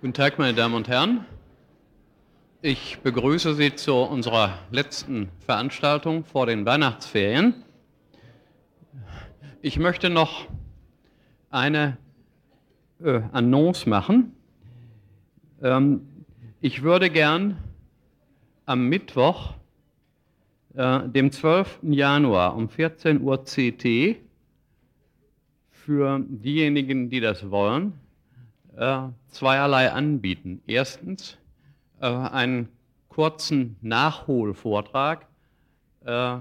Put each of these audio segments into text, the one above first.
Guten Tag, meine Damen und Herren. Ich begrüße Sie zu unserer letzten Veranstaltung vor den Weihnachtsferien. Ich möchte noch eine äh, Annonce machen. Ähm, ich würde gern am Mittwoch, äh, dem 12. Januar um 14 Uhr CT, für diejenigen, die das wollen, äh, zweierlei anbieten. Erstens äh, einen kurzen Nachholvortrag, äh,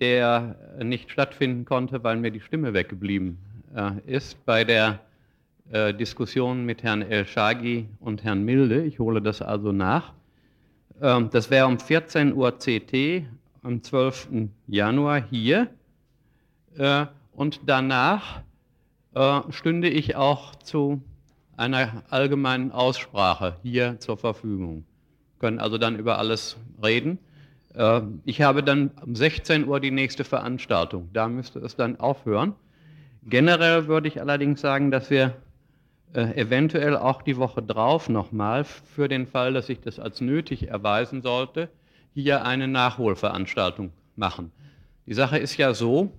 der nicht stattfinden konnte, weil mir die Stimme weggeblieben äh, ist bei der äh, Diskussion mit Herrn El-Shagi und Herrn Milde. Ich hole das also nach. Ähm, das wäre um 14 Uhr CT am 12. Januar hier. Und danach stünde ich auch zu einer allgemeinen Aussprache hier zur Verfügung. Wir können also dann über alles reden. Äh, ich habe dann um 16 Uhr die nächste Veranstaltung. Da müsste es dann aufhören. Generell würde ich allerdings sagen, dass wir äh, eventuell auch die Woche drauf nochmal, für den Fall, dass sich das als nötig erweisen sollte, hier eine Nachholveranstaltung machen. Die Sache ist ja so,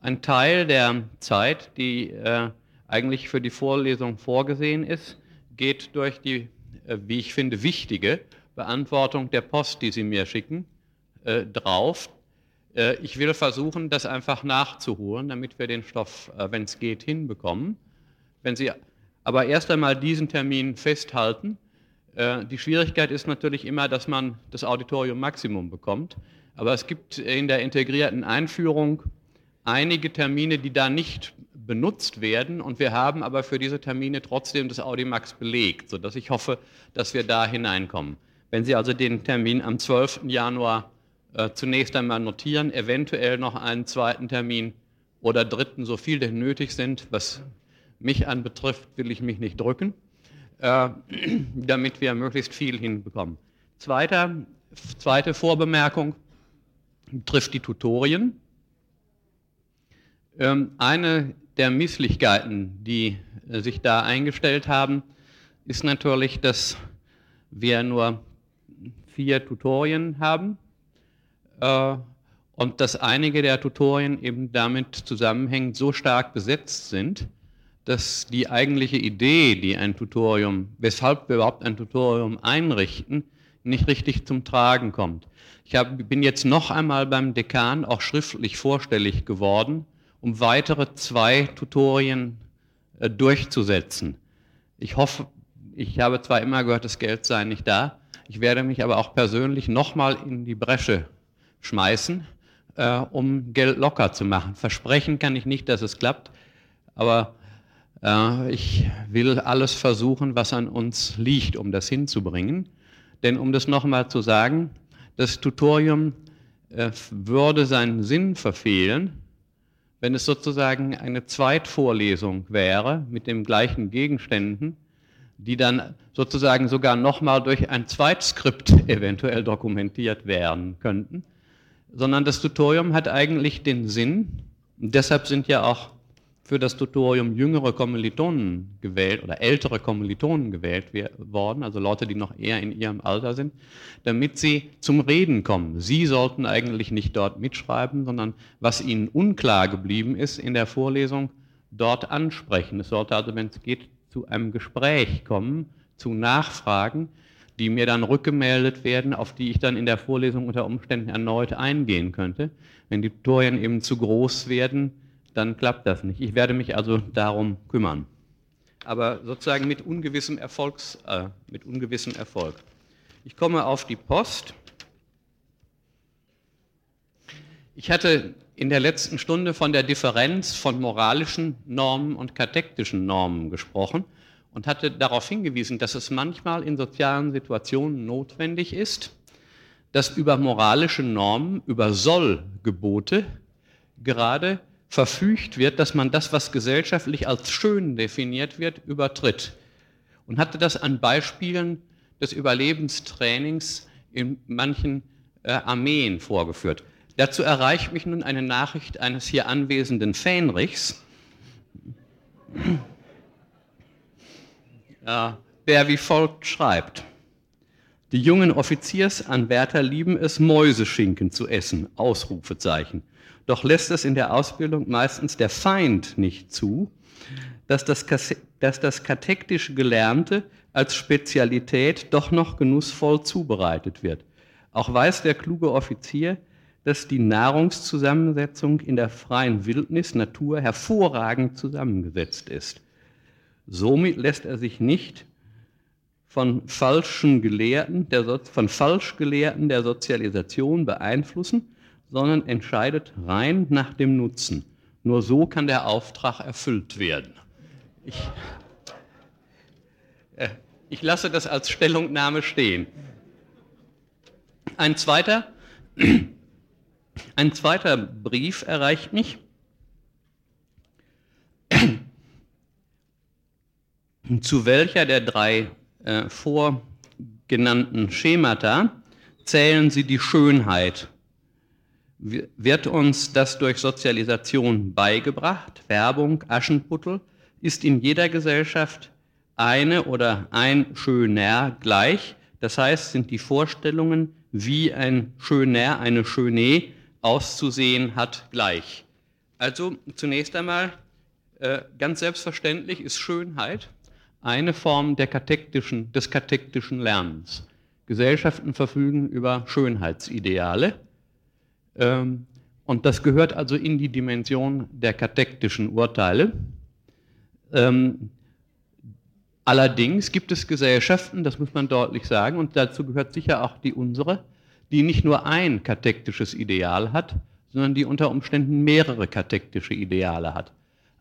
ein Teil der Zeit, die äh, eigentlich für die Vorlesung vorgesehen ist, geht durch die, äh, wie ich finde, wichtige Beantwortung der Post, die Sie mir schicken, äh, drauf. Äh, ich will versuchen, das einfach nachzuholen, damit wir den Stoff, wenn es geht, hinbekommen. Wenn Sie aber erst einmal diesen Termin festhalten, die Schwierigkeit ist natürlich immer, dass man das Auditorium Maximum bekommt. Aber es gibt in der integrierten Einführung einige Termine, die da nicht benutzt werden und wir haben aber für diese Termine trotzdem das Audimax belegt, sodass ich hoffe, dass wir da hineinkommen. Wenn Sie also den Termin am 12. Januar äh, zunächst einmal notieren, eventuell noch einen zweiten Termin oder dritten, so viel denn nötig sind, was mich anbetrifft, will ich mich nicht drücken, äh, damit wir möglichst viel hinbekommen. Zweiter, zweite Vorbemerkung trifft die Tutorien. Ähm, eine der Misslichkeiten, die äh, sich da eingestellt haben, ist natürlich, dass wir nur vier Tutorien haben äh, und dass einige der Tutorien eben damit zusammenhängend so stark besetzt sind, dass die eigentliche Idee, die ein Tutorium, weshalb wir überhaupt ein Tutorium einrichten, nicht richtig zum Tragen kommt. Ich hab, bin jetzt noch einmal beim Dekan auch schriftlich vorstellig geworden um weitere zwei Tutorien äh, durchzusetzen. Ich hoffe, ich habe zwar immer gehört, das Geld sei nicht da, ich werde mich aber auch persönlich nochmal in die Bresche schmeißen, äh, um Geld locker zu machen. Versprechen kann ich nicht, dass es klappt, aber äh, ich will alles versuchen, was an uns liegt, um das hinzubringen. Denn um das nochmal zu sagen, das Tutorium äh, würde seinen Sinn verfehlen, wenn es sozusagen eine Zweitvorlesung wäre mit den gleichen Gegenständen, die dann sozusagen sogar nochmal durch ein Zweitskript eventuell dokumentiert werden könnten, sondern das Tutorium hat eigentlich den Sinn, und deshalb sind ja auch für das Tutorium jüngere Kommilitonen gewählt oder ältere Kommilitonen gewählt worden, also Leute, die noch eher in ihrem Alter sind, damit sie zum Reden kommen. Sie sollten eigentlich nicht dort mitschreiben, sondern was ihnen unklar geblieben ist in der Vorlesung, dort ansprechen. Es sollte also, wenn es geht, zu einem Gespräch kommen, zu Nachfragen, die mir dann rückgemeldet werden, auf die ich dann in der Vorlesung unter Umständen erneut eingehen könnte. Wenn die Tutorien eben zu groß werden, dann klappt das nicht. Ich werde mich also darum kümmern. Aber sozusagen mit ungewissem, Erfolgs, äh, mit ungewissem Erfolg. Ich komme auf die Post. Ich hatte in der letzten Stunde von der Differenz von moralischen Normen und katektischen Normen gesprochen und hatte darauf hingewiesen, dass es manchmal in sozialen Situationen notwendig ist, dass über moralische Normen, über Sollgebote gerade verfügt wird, dass man das, was gesellschaftlich als schön definiert wird, übertritt. Und hatte das an Beispielen des Überlebenstrainings in manchen äh, Armeen vorgeführt. Dazu erreicht mich nun eine Nachricht eines hier anwesenden Fähnrichs. der wie folgt schreibt. Die jungen Offiziersanwärter lieben es, Mäuseschinken zu essen, Ausrufezeichen. Doch lässt es in der Ausbildung meistens der Feind nicht zu, dass das, dass das katektische Gelernte als Spezialität doch noch genussvoll zubereitet wird. Auch weiß der kluge Offizier, dass die Nahrungszusammensetzung in der freien Wildnis, Natur hervorragend zusammengesetzt ist. Somit lässt er sich nicht von falschen Gelehrten, der, von Falschgelehrten der Sozialisation beeinflussen, sondern entscheidet rein nach dem Nutzen. Nur so kann der Auftrag erfüllt werden. Ich, äh, ich lasse das als Stellungnahme stehen. Ein zweiter, ein zweiter Brief erreicht mich. Zu welcher der drei äh, vorgenannten Schemata zählen sie die Schönheit. Wird uns das durch Sozialisation beigebracht? Werbung, Aschenputtel? Ist in jeder Gesellschaft eine oder ein Schöner gleich? Das heißt, sind die Vorstellungen, wie ein Schöner, eine Schöne auszusehen hat, gleich. Also zunächst einmal, äh, ganz selbstverständlich ist Schönheit eine Form katektischen, des katektischen Lernens. Gesellschaften verfügen über Schönheitsideale. Ähm, und das gehört also in die Dimension der katektischen Urteile. Ähm, allerdings gibt es Gesellschaften, das muss man deutlich sagen, und dazu gehört sicher auch die unsere, die nicht nur ein katektisches Ideal hat, sondern die unter Umständen mehrere katektische Ideale hat.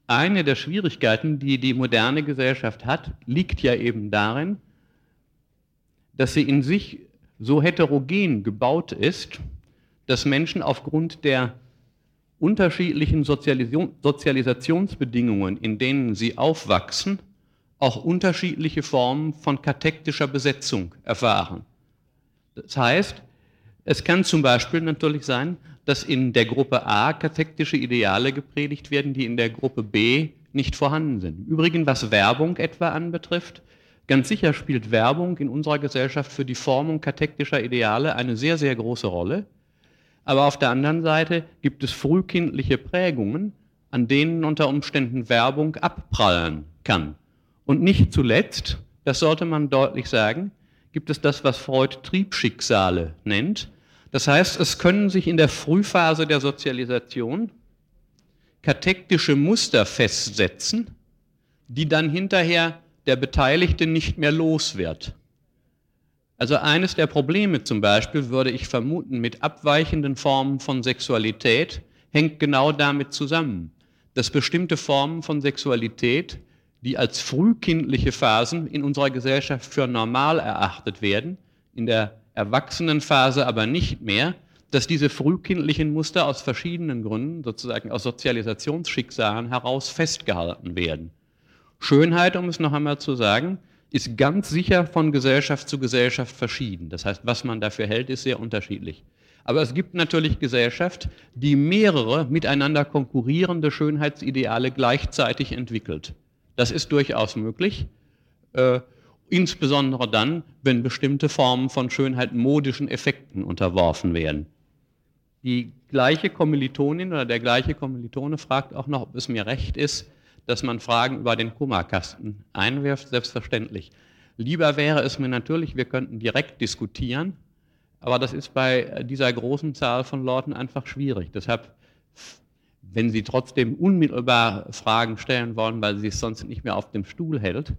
Eine der Schwierigkeiten, die die moderne Gesellschaft hat, liegt ja eben darin, dass sie in sich so heterogen gebaut ist, dass Menschen aufgrund der unterschiedlichen Sozialisationsbedingungen, in denen sie aufwachsen, auch unterschiedliche Formen von katektischer Besetzung erfahren. Das heißt, es kann zum Beispiel natürlich sein, dass in der Gruppe A kathektische Ideale gepredigt werden, die in der Gruppe B nicht vorhanden sind. Übrigens, was Werbung etwa anbetrifft, ganz sicher spielt Werbung in unserer Gesellschaft für die Formung kathektischer Ideale eine sehr, sehr große Rolle. Aber auf der anderen Seite gibt es frühkindliche Prägungen, an denen unter Umständen Werbung abprallen kann. Und nicht zuletzt, das sollte man deutlich sagen, gibt es das, was Freud Triebschicksale nennt, das heißt, es können sich in der Frühphase der Sozialisation katektische Muster festsetzen, die dann hinterher der Beteiligte nicht mehr los wird. Also eines der Probleme zum Beispiel, würde ich vermuten, mit abweichenden Formen von Sexualität hängt genau damit zusammen, dass bestimmte Formen von Sexualität, die als frühkindliche Phasen in unserer Gesellschaft für normal erachtet werden, in der Erwachsenenphase aber nicht mehr, dass diese frühkindlichen Muster aus verschiedenen Gründen, sozusagen aus Sozialisationsschicksalen heraus festgehalten werden. Schönheit, um es noch einmal zu sagen, ist ganz sicher von Gesellschaft zu Gesellschaft verschieden. Das heißt, was man dafür hält, ist sehr unterschiedlich. Aber es gibt natürlich Gesellschaft, die mehrere miteinander konkurrierende Schönheitsideale gleichzeitig entwickelt. Das ist durchaus möglich. Äh, insbesondere dann, wenn bestimmte Formen von Schönheit modischen Effekten unterworfen werden. Die gleiche Kommilitonin oder der gleiche Kommilitone fragt auch noch, ob es mir recht ist, dass man Fragen über den Kummerkasten einwirft, selbstverständlich. Lieber wäre es mir natürlich, wir könnten direkt diskutieren, aber das ist bei dieser großen Zahl von Leuten einfach schwierig. Deshalb, wenn Sie trotzdem unmittelbar Fragen stellen wollen, weil Sie es sonst nicht mehr auf dem Stuhl hält,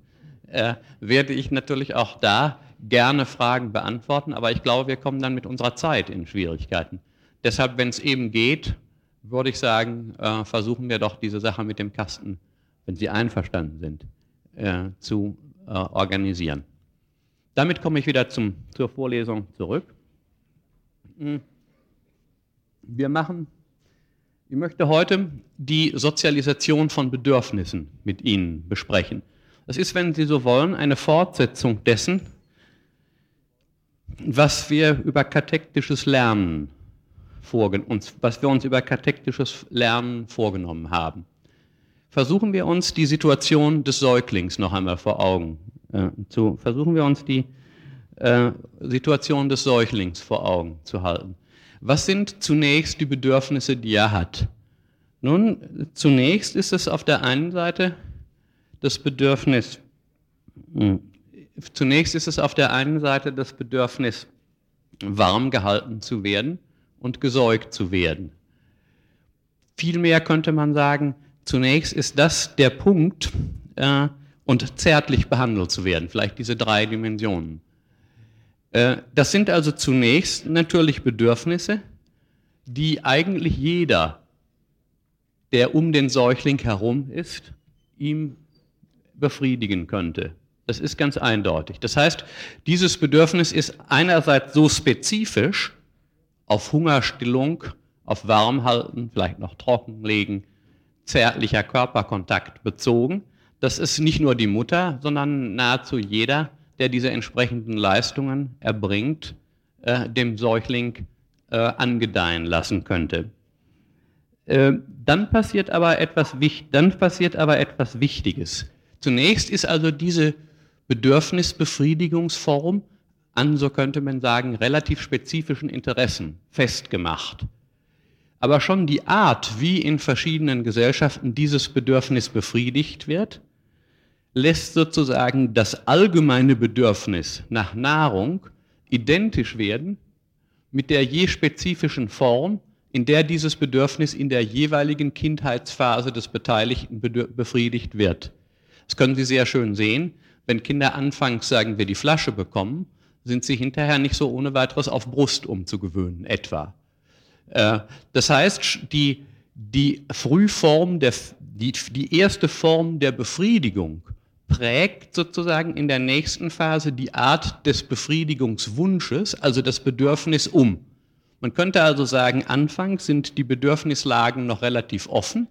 äh, werde ich natürlich auch da gerne Fragen beantworten, aber ich glaube, wir kommen dann mit unserer Zeit in Schwierigkeiten. Deshalb, wenn es eben geht, würde ich sagen, äh, versuchen wir doch diese Sache mit dem Kasten, wenn Sie einverstanden sind, äh, zu äh, organisieren. Damit komme ich wieder zum, zur Vorlesung zurück. Hm. Wir machen, ich möchte heute die Sozialisation von Bedürfnissen mit Ihnen besprechen. Das ist, wenn Sie so wollen, eine Fortsetzung dessen, was wir über katektisches Lernen uns, was wir uns über katektisches Lernen vorgenommen haben. Versuchen wir uns die Situation des Säuglings noch einmal vor Augen äh, zu, versuchen wir uns die äh, Situation des Säuglings vor Augen zu halten. Was sind zunächst die Bedürfnisse, die er hat? Nun, zunächst ist es auf der einen Seite das Bedürfnis, hm, zunächst ist es auf der einen Seite das Bedürfnis, warm gehalten zu werden und gesäugt zu werden. Vielmehr könnte man sagen, zunächst ist das der Punkt, äh, und zärtlich behandelt zu werden, vielleicht diese drei Dimensionen. Äh, das sind also zunächst natürlich Bedürfnisse, die eigentlich jeder, der um den Säugling herum ist, ihm befriedigen könnte. Das ist ganz eindeutig. Das heißt, dieses Bedürfnis ist einerseits so spezifisch auf Hungerstillung, auf Warmhalten, vielleicht noch trockenlegen, zärtlicher Körperkontakt bezogen, dass es nicht nur die Mutter, sondern nahezu jeder, der diese entsprechenden Leistungen erbringt, äh, dem Säugling äh, angedeihen lassen könnte. Äh, dann, passiert aber etwas, dann passiert aber etwas Wichtiges. Zunächst ist also diese Bedürfnisbefriedigungsform an, so könnte man sagen, relativ spezifischen Interessen festgemacht. Aber schon die Art, wie in verschiedenen Gesellschaften dieses Bedürfnis befriedigt wird, lässt sozusagen das allgemeine Bedürfnis nach Nahrung identisch werden mit der je spezifischen Form, in der dieses Bedürfnis in der jeweiligen Kindheitsphase des Beteiligten befriedigt wird. Das können Sie sehr schön sehen. Wenn Kinder anfangs, sagen wir, die Flasche bekommen, sind sie hinterher nicht so ohne weiteres auf Brust umzugewöhnen, etwa. Äh, das heißt, die, die Frühform, der, die, die erste Form der Befriedigung prägt sozusagen in der nächsten Phase die Art des Befriedigungswunsches, also das Bedürfnis um. Man könnte also sagen, anfangs sind die Bedürfnislagen noch relativ offen,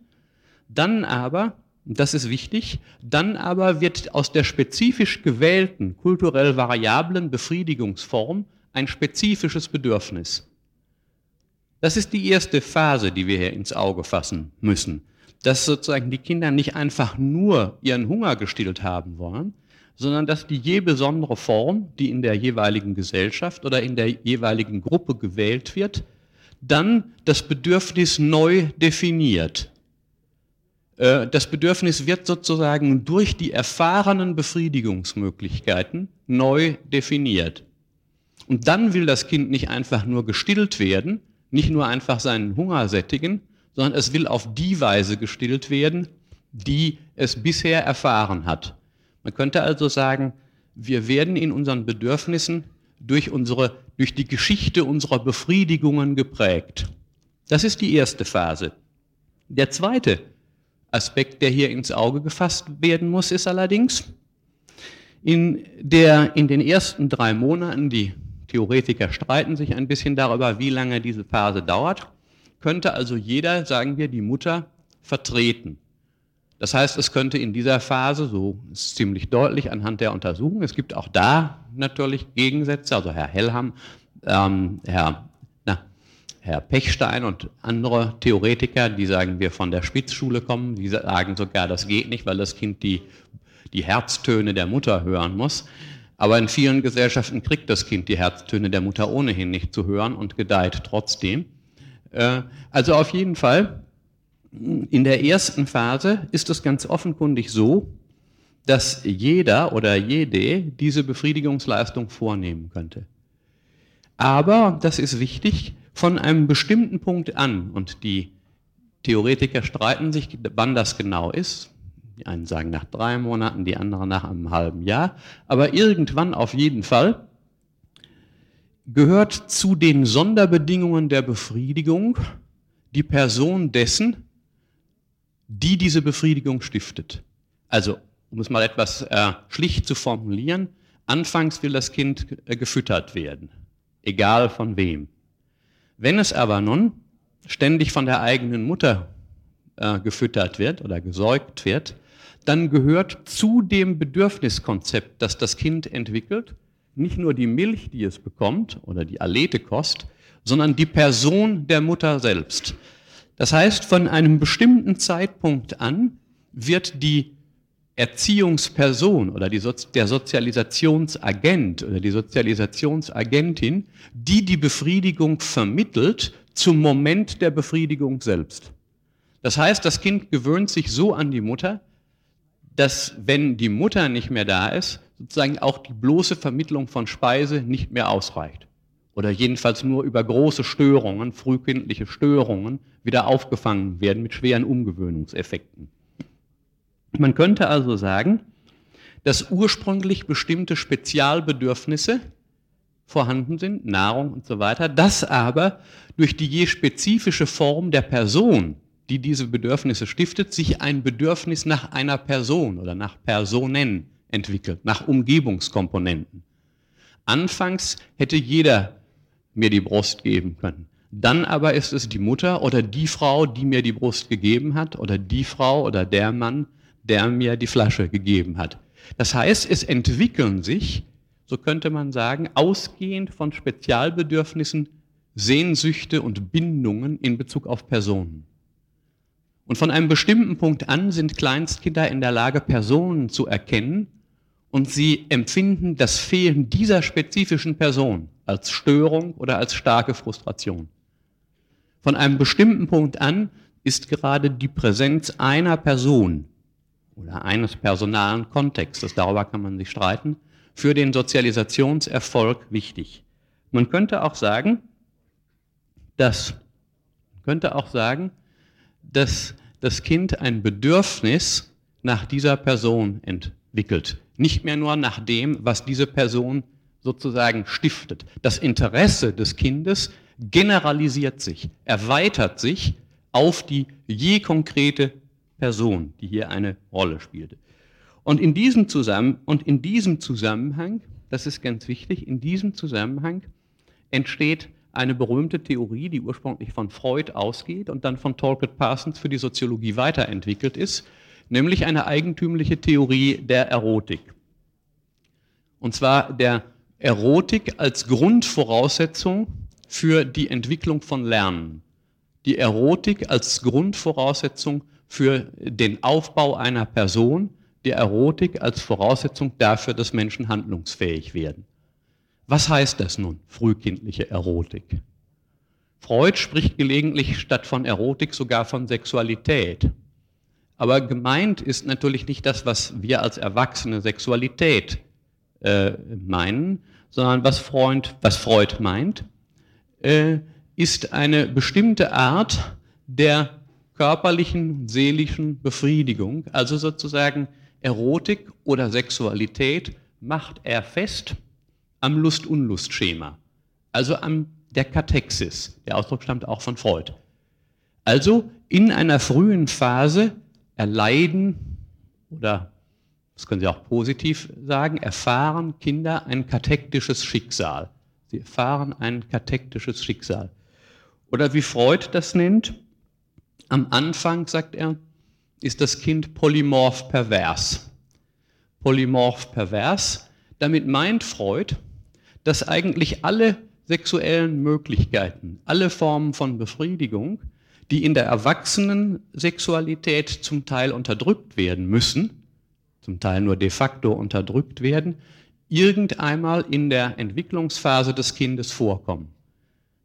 dann aber, das ist wichtig, dann aber wird aus der spezifisch gewählten, kulturell variablen Befriedigungsform ein spezifisches Bedürfnis. Das ist die erste Phase, die wir hier ins Auge fassen müssen dass sozusagen die Kinder nicht einfach nur ihren Hunger gestillt haben wollen, sondern dass die je besondere Form, die in der jeweiligen Gesellschaft oder in der jeweiligen Gruppe gewählt wird, dann das Bedürfnis neu definiert. Äh, das Bedürfnis wird sozusagen durch die erfahrenen Befriedigungsmöglichkeiten neu definiert. Und dann will das Kind nicht einfach nur gestillt werden, nicht nur einfach seinen Hunger sättigen, sondern es will auf die Weise gestillt werden, die es bisher erfahren hat. Man könnte also sagen, wir werden in unseren Bedürfnissen durch, unsere, durch die Geschichte unserer Befriedigungen geprägt. Das ist die erste Phase. Der zweite Aspekt, der hier ins Auge gefasst werden muss, ist allerdings, in, der, in den ersten drei Monaten, die Theoretiker streiten sich ein bisschen darüber, wie lange diese Phase dauert, könnte also jeder, sagen wir, die Mutter vertreten. Das heißt, es könnte in dieser Phase, so ist ziemlich deutlich anhand der Untersuchung, es gibt auch da natürlich Gegensätze, also Herr Hellham, ähm, Herr, na, Herr Pechstein und andere Theoretiker, die sagen wir von der Spitzschule kommen, die sagen sogar, das geht nicht, weil das Kind die, die Herztöne der Mutter hören muss. Aber in vielen Gesellschaften kriegt das Kind die Herztöne der Mutter ohnehin nicht zu hören und gedeiht trotzdem. Äh, also auf jeden Fall, in der ersten Phase ist es ganz offenkundig so, dass jeder oder jede diese Befriedigungsleistung vornehmen könnte. Aber, das ist wichtig, von einem bestimmten Punkt an, und die Theoretiker streiten sich, wann das genau ist, die einen sagen nach drei Monaten, die anderen nach einem halben Jahr, aber irgendwann auf jeden Fall gehört zu den Sonderbedingungen der Befriedigung die Person dessen, die diese Befriedigung stiftet. Also, um es mal etwas äh, schlicht zu formulieren, anfangs will das Kind äh, gefüttert werden, egal von wem. Wenn es aber nun ständig von der eigenen Mutter äh, gefüttert wird oder gesäugt wird, dann gehört zu dem Bedürfniskonzept, das das Kind entwickelt, nicht nur die Milch, die es bekommt oder die Aletekost, sondern die Person der Mutter selbst. Das heißt, von einem bestimmten Zeitpunkt an wird die Erziehungsperson oder die Sozi der Sozialisationsagent oder die Sozialisationsagentin, die die Befriedigung vermittelt zum Moment der Befriedigung selbst. Das heißt, das Kind gewöhnt sich so an die Mutter, dass wenn die Mutter nicht mehr da ist, sozusagen auch die bloße Vermittlung von Speise nicht mehr ausreicht. Oder jedenfalls nur über große Störungen, frühkindliche Störungen, wieder aufgefangen werden mit schweren Umgewöhnungseffekten. Man könnte also sagen, dass ursprünglich bestimmte Spezialbedürfnisse vorhanden sind, Nahrung und so weiter, dass aber durch die je spezifische Form der Person, die diese Bedürfnisse stiftet, sich ein Bedürfnis nach einer Person oder nach Personen entwickelt, nach Umgebungskomponenten. Anfangs hätte jeder mir die Brust geben können. Dann aber ist es die Mutter oder die Frau, die mir die Brust gegeben hat, oder die Frau oder der Mann, der mir die Flasche gegeben hat. Das heißt, es entwickeln sich, so könnte man sagen, ausgehend von Spezialbedürfnissen Sehnsüchte und Bindungen in Bezug auf Personen. Und von einem bestimmten Punkt an sind Kleinstkinder in der Lage, Personen zu erkennen und sie empfinden das Fehlen dieser spezifischen Person als Störung oder als starke Frustration. Von einem bestimmten Punkt an ist gerade die Präsenz einer Person oder eines personalen Kontextes, darüber kann man sich streiten, für den Sozialisationserfolg wichtig. Man könnte auch sagen, dass, könnte auch sagen, dass das Kind ein Bedürfnis nach dieser Person entwickelt. Nicht mehr nur nach dem, was diese Person sozusagen stiftet. Das Interesse des Kindes generalisiert sich, erweitert sich auf die je konkrete Person, die hier eine Rolle spielte. Und in diesem, Zusammen und in diesem Zusammenhang, das ist ganz wichtig, in diesem Zusammenhang entsteht eine berühmte Theorie, die ursprünglich von Freud ausgeht und dann von Talcott Parsons für die Soziologie weiterentwickelt ist, nämlich eine eigentümliche Theorie der Erotik. Und zwar der Erotik als Grundvoraussetzung für die Entwicklung von Lernen. Die Erotik als Grundvoraussetzung für den Aufbau einer Person, die Erotik als Voraussetzung dafür, dass Menschen handlungsfähig werden. Was heißt das nun, frühkindliche Erotik? Freud spricht gelegentlich statt von Erotik sogar von Sexualität. Aber gemeint ist natürlich nicht das, was wir als Erwachsene Sexualität äh, meinen, sondern was Freud, was Freud meint, äh, ist eine bestimmte Art der körperlichen, seelischen Befriedigung, also sozusagen Erotik oder Sexualität, macht er fest am Lust-Unlust-Schema, also an der Katexis. Der Ausdruck stammt auch von Freud. Also in einer frühen Phase erleiden oder, das können Sie auch positiv sagen, erfahren Kinder ein katektisches Schicksal. Sie erfahren ein katektisches Schicksal. Oder wie Freud das nennt, am Anfang, sagt er, ist das Kind polymorph pervers. Polymorph pervers, damit meint Freud, dass eigentlich alle sexuellen Möglichkeiten, alle Formen von Befriedigung, die in der Erwachsenensexualität zum Teil unterdrückt werden müssen, zum Teil nur de facto unterdrückt werden, irgendeinmal in der Entwicklungsphase des Kindes vorkommen.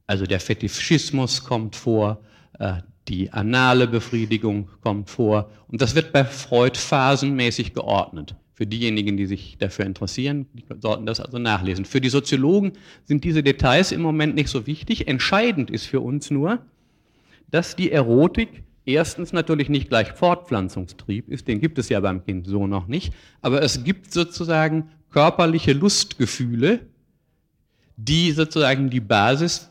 Also der Fetischismus kommt vor, äh, die anale Befriedigung kommt vor und das wird bei Freud phasenmäßig geordnet. Für diejenigen, die sich dafür interessieren, die sollten das also nachlesen. Für die Soziologen sind diese Details im Moment nicht so wichtig. Entscheidend ist für uns nur, dass die Erotik erstens natürlich nicht gleich Fortpflanzungstrieb ist, den gibt es ja beim Kind so noch nicht, aber es gibt sozusagen körperliche Lustgefühle, die sozusagen die Basis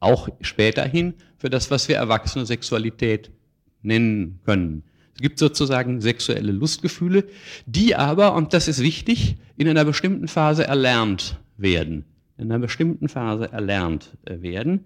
auch späterhin für das, was wir erwachsene Sexualität nennen können. Es gibt sozusagen sexuelle Lustgefühle, die aber, und das ist wichtig, in einer bestimmten Phase erlernt werden. In einer bestimmten Phase erlernt äh, werden.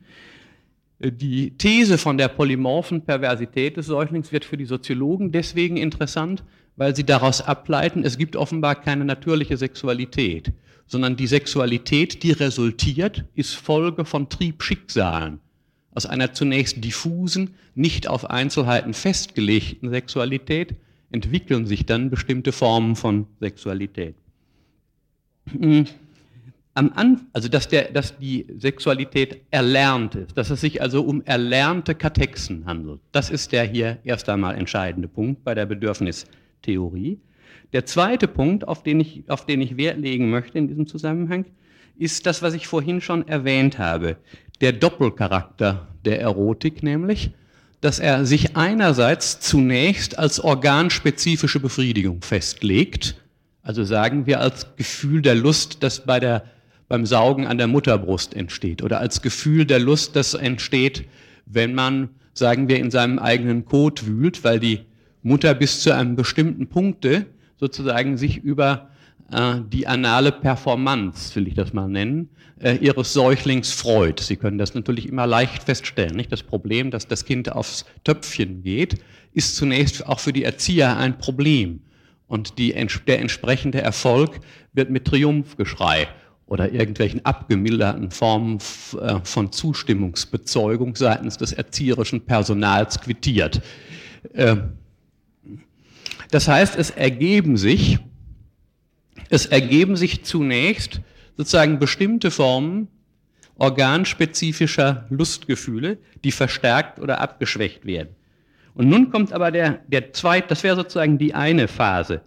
Äh, die These von der polymorphen Perversität des Säuglings wird für die Soziologen deswegen interessant, weil sie daraus ableiten, es gibt offenbar keine natürliche Sexualität, sondern die Sexualität, die resultiert, ist Folge von Triebschicksalen aus einer zunächst diffusen, nicht auf Einzelheiten festgelegten Sexualität entwickeln sich dann bestimmte Formen von Sexualität. Hm. Also dass, der, dass die Sexualität erlernt ist, dass es sich also um erlernte Katexen handelt. Das ist der hier erst einmal entscheidende Punkt bei der Bedürfnistheorie. Der zweite Punkt, auf den, ich, auf den ich Wert legen möchte in diesem Zusammenhang, ist das, was ich vorhin schon erwähnt habe, der Doppelcharakter der Erotik, nämlich, dass er sich einerseits zunächst als organspezifische Befriedigung festlegt, also sagen wir als Gefühl der Lust, das bei der, beim Saugen an der Mutterbrust entsteht oder als Gefühl der Lust, das entsteht, wenn man, sagen wir, in seinem eigenen Kot wühlt, weil die Mutter bis zu einem bestimmten Punkte sozusagen sich über die anale Performance, will ich das mal nennen, äh, ihres Säuglings freut. Sie können das natürlich immer leicht feststellen. Nicht? Das Problem, dass das Kind aufs Töpfchen geht, ist zunächst auch für die Erzieher ein Problem. Und die, der entsprechende Erfolg wird mit Triumphgeschrei oder irgendwelchen abgemilderten Formen äh, von Zustimmungsbezeugung seitens des erzieherischen Personals quittiert. Ähm, das heißt, es ergeben sich, es ergeben sich zunächst sozusagen bestimmte Formen organspezifischer Lustgefühle, die verstärkt oder abgeschwächt werden. Und nun kommt aber der, der zweite, das wäre sozusagen die eine Phase.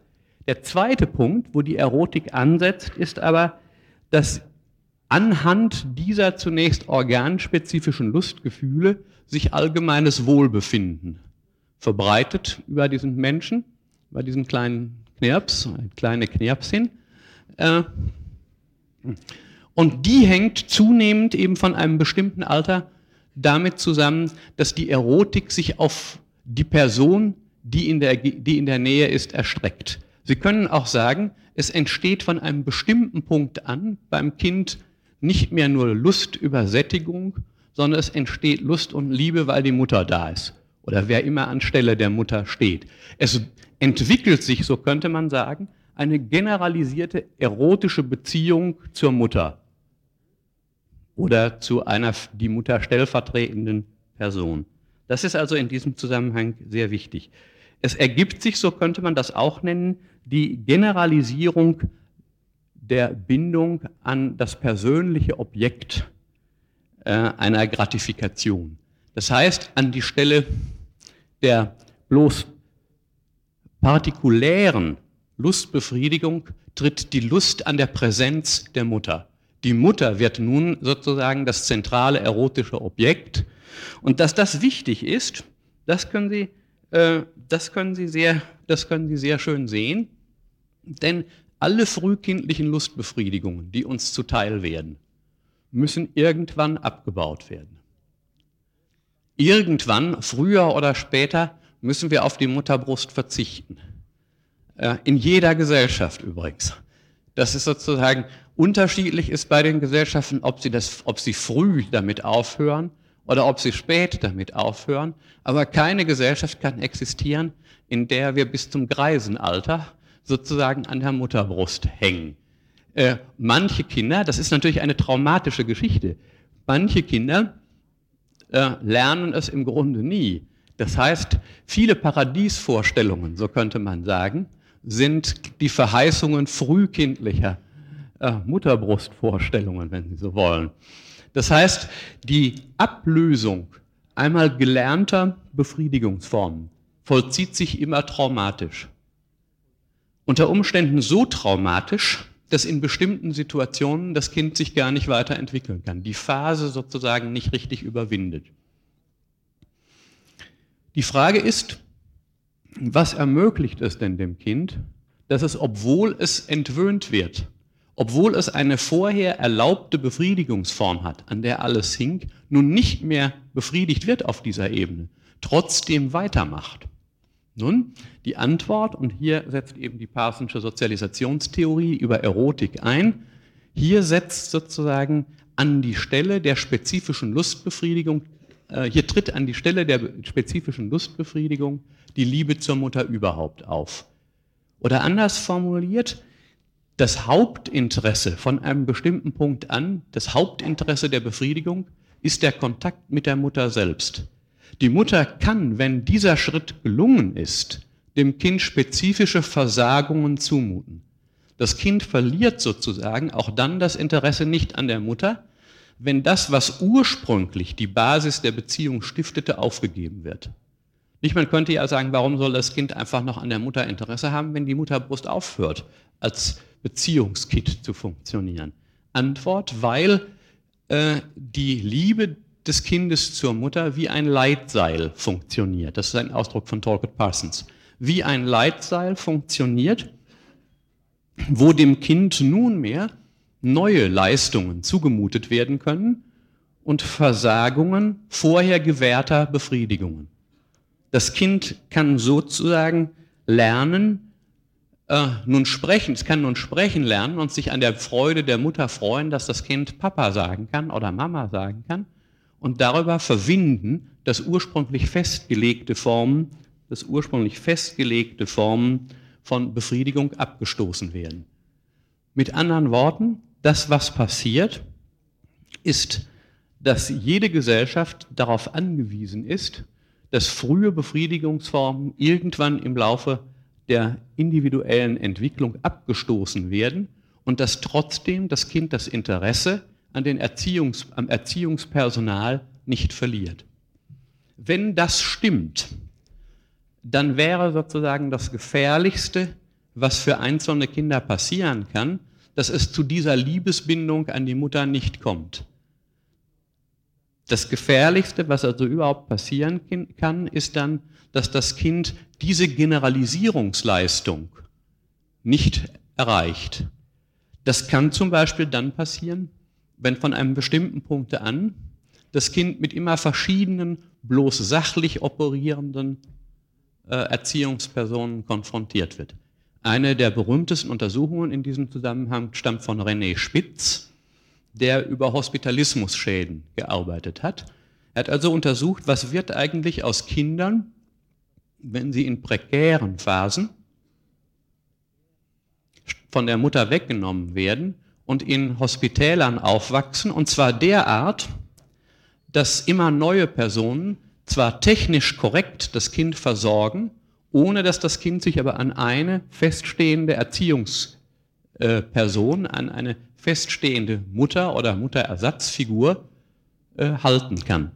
Der zweite Punkt, wo die Erotik ansetzt, ist aber, dass anhand dieser zunächst organspezifischen Lustgefühle sich allgemeines Wohlbefinden verbreitet über diesen Menschen, über diesen kleinen Knirps, kleine Knirpsin. Äh, und die hängt zunehmend eben von einem bestimmten Alter damit zusammen, dass die Erotik sich auf die Person, die in der, die in der Nähe ist, erstreckt. Sie können auch sagen, es entsteht von einem bestimmten Punkt an beim Kind nicht mehr nur Lust über Sättigung, sondern es entsteht Lust und Liebe, weil die Mutter da ist oder wer immer anstelle der Mutter steht. Es entwickelt sich, so könnte man sagen, eine generalisierte erotische Beziehung zur Mutter oder zu einer die Mutter stellvertretenden Person. Das ist also in diesem Zusammenhang sehr wichtig. Es ergibt sich, so könnte man das auch nennen, die Generalisierung der Bindung an das persönliche Objekt äh, einer Gratifikation. Das heißt, an die Stelle der bloß partikulären Lustbefriedigung tritt die Lust an der Präsenz der Mutter. Die Mutter wird nun sozusagen das zentrale erotische Objekt und dass das wichtig ist, das können Sie, äh, das können Sie, sehr, das können Sie sehr schön sehen. Denn alle frühkindlichen Lustbefriedigungen, die uns zuteil werden, müssen irgendwann abgebaut werden. Irgendwann, früher oder später, müssen wir auf die Mutterbrust verzichten. Äh, in jeder Gesellschaft übrigens. Das ist sozusagen unterschiedlich ist bei den Gesellschaften, ob sie, das, ob sie früh damit aufhören oder ob sie spät damit aufhören. Aber keine Gesellschaft kann existieren, in der wir bis zum Greisenalter sozusagen an der Mutterbrust hängen. Äh, manche Kinder, das ist natürlich eine traumatische Geschichte, manche Kinder äh, lernen es im Grunde nie. Das heißt, viele Paradiesvorstellungen, so könnte man sagen, sind die Verheißungen frühkindlicher äh, Mutterbrustvorstellungen, wenn Sie so wollen. Das heißt, die Ablösung einmal gelernter Befriedigungsformen vollzieht sich immer traumatisch. Unter Umständen so traumatisch, dass in bestimmten Situationen das Kind sich gar nicht weiterentwickeln kann, die Phase sozusagen nicht richtig überwindet. Die Frage ist, was ermöglicht es denn dem Kind, dass es, obwohl es entwöhnt wird, obwohl es eine vorher erlaubte Befriedigungsform hat, an der alles hing, nun nicht mehr befriedigt wird auf dieser Ebene, trotzdem weitermacht. Nun, die Antwort, und hier setzt eben die Parsonsche Sozialisationstheorie über Erotik ein, hier setzt sozusagen an die Stelle der spezifischen Lustbefriedigung, hier tritt an die Stelle der spezifischen Lustbefriedigung die Liebe zur Mutter überhaupt auf. Oder anders formuliert, das Hauptinteresse von einem bestimmten Punkt an, das Hauptinteresse der Befriedigung ist der Kontakt mit der Mutter selbst. Die Mutter kann, wenn dieser Schritt gelungen ist, dem Kind spezifische Versagungen zumuten. Das Kind verliert sozusagen auch dann das Interesse nicht an der Mutter, wenn das, was ursprünglich die Basis der Beziehung stiftete, aufgegeben wird. Nicht, man könnte ja sagen, warum soll das Kind einfach noch an der Mutter Interesse haben, wenn die Mutterbrust aufhört, als Beziehungskit zu funktionieren? Antwort, weil äh, die Liebe des Kindes zur Mutter wie ein Leitseil funktioniert. Das ist ein Ausdruck von Talcott Parsons. Wie ein Leitseil funktioniert, wo dem Kind nunmehr neue Leistungen zugemutet werden können und Versagungen vorher gewährter Befriedigungen. Das Kind kann sozusagen lernen, äh, nun sprechen, es kann nun sprechen lernen und sich an der Freude der Mutter freuen, dass das Kind Papa sagen kann oder Mama sagen kann und darüber verwinden, dass ursprünglich festgelegte Formen, dass ursprünglich festgelegte Formen von Befriedigung abgestoßen werden. Mit anderen Worten, das, was passiert, ist, dass jede Gesellschaft darauf angewiesen ist, dass frühe Befriedigungsformen irgendwann im Laufe der individuellen Entwicklung abgestoßen werden und dass trotzdem das Kind das Interesse an den Erziehungs, am Erziehungspersonal nicht verliert. Wenn das stimmt, dann wäre sozusagen das Gefährlichste, was für einzelne Kinder passieren kann, dass es zu dieser Liebesbindung an die Mutter nicht kommt. Das Gefährlichste, was also überhaupt passieren kann, ist dann, dass das Kind diese Generalisierungsleistung nicht erreicht. Das kann zum Beispiel dann passieren, wenn von einem bestimmten Punkt an das Kind mit immer verschiedenen, bloß sachlich operierenden äh, Erziehungspersonen konfrontiert wird. Eine der berühmtesten Untersuchungen in diesem Zusammenhang stammt von René Spitz, der über Hospitalismusschäden gearbeitet hat. Er hat also untersucht, was wird eigentlich aus Kindern, wenn sie in prekären Phasen von der Mutter weggenommen werden und in Hospitälern aufwachsen, und zwar derart, dass immer neue Personen zwar technisch korrekt das Kind versorgen, ohne dass das Kind sich aber an eine feststehende Erziehungsperson, an eine feststehende Mutter oder Mutterersatzfigur äh, halten kann.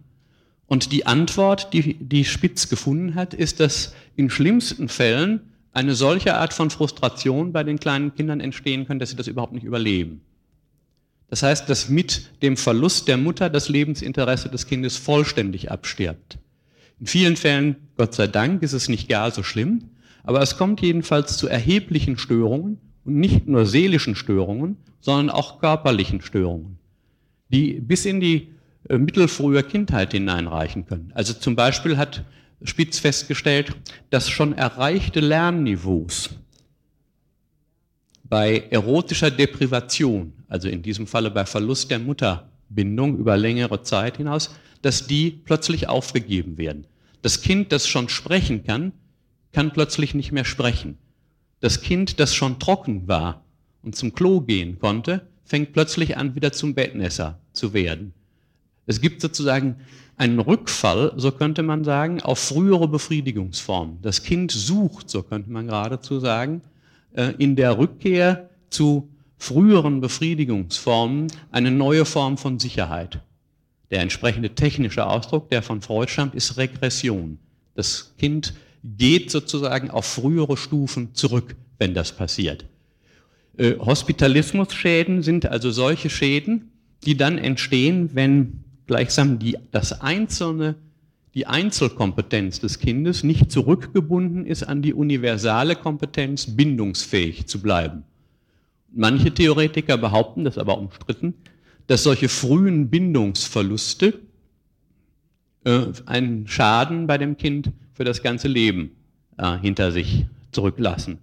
Und die Antwort, die, die Spitz gefunden hat, ist, dass in schlimmsten Fällen eine solche Art von Frustration bei den kleinen Kindern entstehen kann, dass sie das überhaupt nicht überleben. Das heißt, dass mit dem Verlust der Mutter das Lebensinteresse des Kindes vollständig abstirbt. In vielen Fällen, Gott sei Dank, ist es nicht gar so schlimm, aber es kommt jedenfalls zu erheblichen Störungen und nicht nur seelischen Störungen, sondern auch körperlichen Störungen, die bis in die äh, mittelfrühe Kindheit hineinreichen können. Also zum Beispiel hat Spitz festgestellt, dass schon erreichte Lernniveaus bei erotischer Deprivation, also in diesem Falle bei Verlust der Mutterbindung über längere Zeit hinaus, dass die plötzlich aufgegeben werden. Das Kind, das schon sprechen kann, kann plötzlich nicht mehr sprechen. Das Kind, das schon trocken war und zum Klo gehen konnte, fängt plötzlich an, wieder zum Bettnässer zu werden. Es gibt sozusagen einen Rückfall, so könnte man sagen, auf frühere Befriedigungsformen. Das Kind sucht, so könnte man geradezu sagen, äh, in der Rückkehr zu früheren Befriedigungsformen eine neue Form von Sicherheit. Der entsprechende technische Ausdruck, der von Freud stammt, ist Regression. Das Kind geht sozusagen auf frühere Stufen zurück, wenn das passiert. Äh, Hospitalismusschäden sind also solche Schäden, die dann entstehen, wenn gleichsam die, das einzelne, die Einzelkompetenz des Kindes nicht zurückgebunden ist an die universale Kompetenz, bindungsfähig zu bleiben. Manche Theoretiker behaupten, das ist aber umstritten, dass solche frühen Bindungsverluste äh, einen Schaden bei dem Kind für das ganze Leben äh, hinter sich zurücklassen.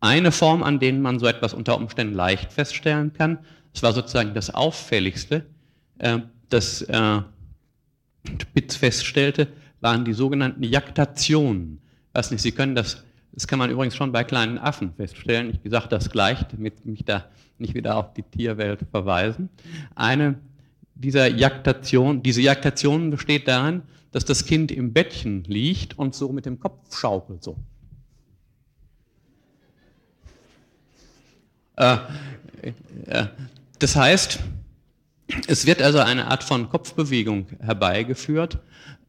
Eine Form, an denen man so etwas unter Umständen leicht feststellen kann, das war sozusagen das Auffälligste, äh, das äh, Spitz feststellte, waren die sogenannten Jaktationen. Weiß nicht, Sie können das, das kann man übrigens schon bei kleinen Affen feststellen. Ich sage das gleich, damit mich da nicht wieder auf die Tierwelt verweisen. Eine dieser Jaktation, diese Jaktation besteht darin, dass das Kind im Bettchen liegt und so mit dem Kopf schaukelt. So. Äh, äh, das heißt, es wird also eine Art von Kopfbewegung herbeigeführt,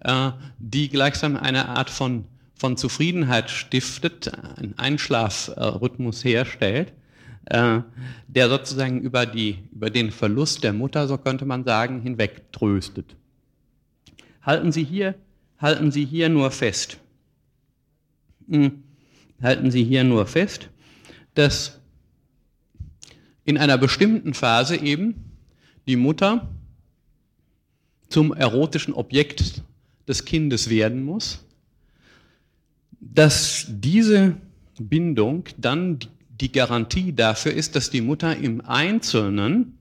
äh, die gleichsam eine Art von von Zufriedenheit stiftet, einen Einschlafrhythmus herstellt, äh, der sozusagen über, die, über den Verlust der Mutter, so könnte man sagen, hinweg tröstet. Halten Sie hier, halten Sie hier nur fest. Hm. Halten Sie hier nur fest, dass in einer bestimmten Phase eben die Mutter zum erotischen Objekt des Kindes werden muss, dass diese Bindung dann die Garantie dafür ist, dass die Mutter im Einzelnen,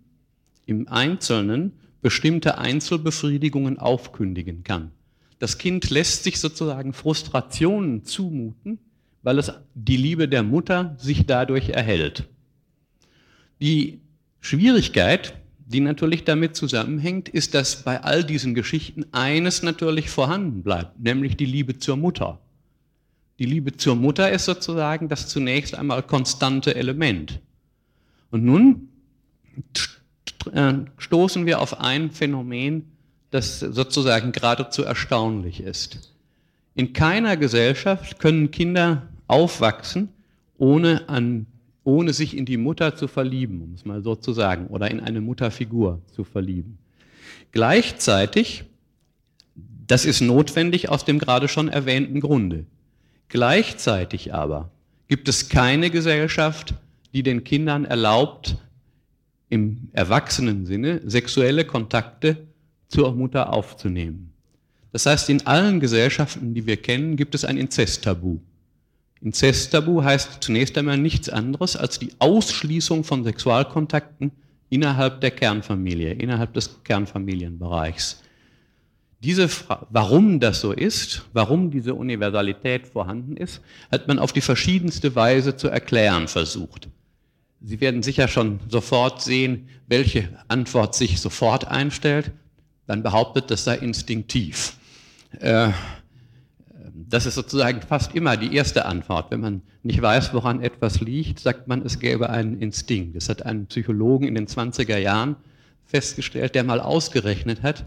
im Einzelnen bestimmte Einzelbefriedigungen aufkündigen kann. Das Kind lässt sich sozusagen Frustrationen zumuten, weil es die Liebe der Mutter sich dadurch erhält. Die Schwierigkeit, die natürlich damit zusammenhängt, ist, dass bei all diesen Geschichten eines natürlich vorhanden bleibt, nämlich die Liebe zur Mutter. Die Liebe zur Mutter ist sozusagen das zunächst einmal konstante Element. Und nun äh, stoßen wir auf ein Phänomen, das sozusagen geradezu erstaunlich ist. In keiner Gesellschaft können Kinder aufwachsen, ohne an ohne sich in die Mutter zu verlieben, um es mal so zu sagen, oder in eine Mutterfigur zu verlieben. Gleichzeitig, das ist notwendig aus dem gerade schon erwähnten Grunde, gleichzeitig aber gibt es keine Gesellschaft, die den Kindern erlaubt, im erwachsenen Sinne sexuelle Kontakte zur Mutter aufzunehmen. Das heißt, in allen Gesellschaften, die wir kennen, gibt es ein Inzesttabu. Inzesttabu heißt zunächst einmal nichts anderes als die Ausschließung von Sexualkontakten innerhalb der Kernfamilie, innerhalb des Kernfamilienbereichs. Diese warum das so ist, warum diese Universalität vorhanden ist, hat man auf die verschiedenste Weise zu erklären versucht. Sie werden sicher schon sofort sehen, welche Antwort sich sofort einstellt. Dann behauptet, das sei instinktiv. Äh, das ist sozusagen fast immer die erste Antwort. Wenn man nicht weiß, woran etwas liegt, sagt man, es gäbe einen Instinkt. Das hat ein Psychologen in den 20er Jahren festgestellt, der mal ausgerechnet hat,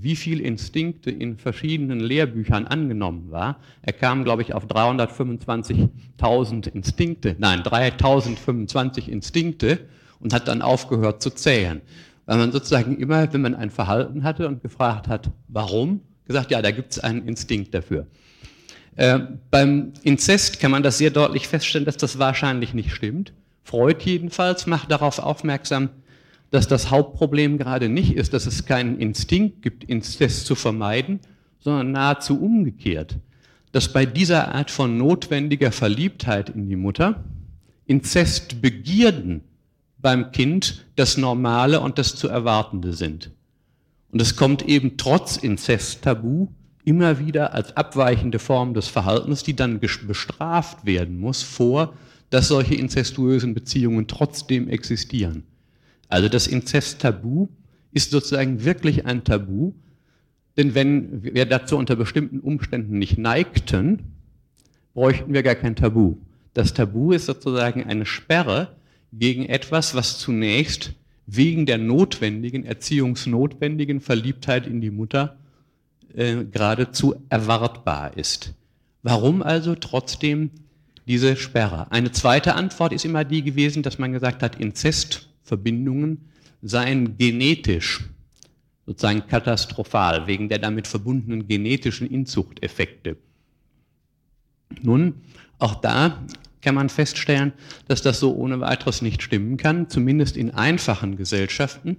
wie viel Instinkte in verschiedenen Lehrbüchern angenommen war. Er kam, glaube ich, auf 325.000 Instinkte, nein, 3025 Instinkte und hat dann aufgehört zu zählen. Weil man sozusagen immer, wenn man ein Verhalten hatte und gefragt hat, warum, gesagt, ja, da gibt es einen Instinkt dafür. Äh, beim Inzest kann man das sehr deutlich feststellen, dass das wahrscheinlich nicht stimmt. Freud jedenfalls macht darauf aufmerksam, dass das Hauptproblem gerade nicht ist, dass es keinen Instinkt gibt, Inzest zu vermeiden, sondern nahezu umgekehrt, dass bei dieser Art von notwendiger Verliebtheit in die Mutter Inzestbegierden beim Kind das Normale und das zu Erwartende sind. Und es kommt eben trotz Inzesttabu immer wieder als abweichende Form des Verhaltens, die dann bestraft werden muss, vor, dass solche inzestuösen Beziehungen trotzdem existieren. Also das Inzesttabu ist sozusagen wirklich ein Tabu, denn wenn wir dazu unter bestimmten Umständen nicht neigten, bräuchten wir gar kein Tabu. Das Tabu ist sozusagen eine Sperre gegen etwas, was zunächst wegen der notwendigen, erziehungsnotwendigen Verliebtheit in die Mutter äh, geradezu erwartbar ist. Warum also trotzdem diese Sperre? Eine zweite Antwort ist immer die gewesen, dass man gesagt hat, Inzestverbindungen seien genetisch sozusagen katastrophal, wegen der damit verbundenen genetischen Inzuchteffekte. Nun, auch da kann man feststellen, dass das so ohne weiteres nicht stimmen kann, zumindest in einfachen Gesellschaften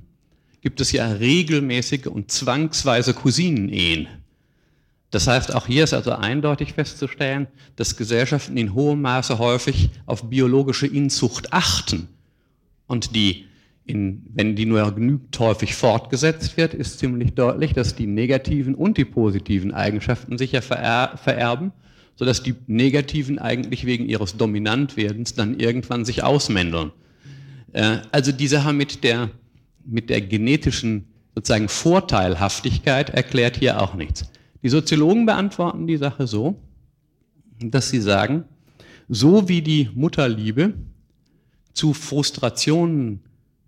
gibt es ja regelmäßige und zwangsweise Cousinenehen. Das heißt, auch hier ist also eindeutig festzustellen, dass Gesellschaften in hohem Maße häufig auf biologische Inzucht achten. Und die, in, wenn die nur genügend häufig fortgesetzt wird, ist ziemlich deutlich, dass die negativen und die positiven Eigenschaften sich ja verer vererben, sodass die negativen eigentlich wegen ihres Dominantwerdens dann irgendwann sich ausmändeln. Äh, also die Sache mit der mit der genetischen sozusagen Vorteilhaftigkeit erklärt hier auch nichts. Die Soziologen beantworten die Sache so, dass sie sagen, so wie die Mutterliebe zu Frustrationen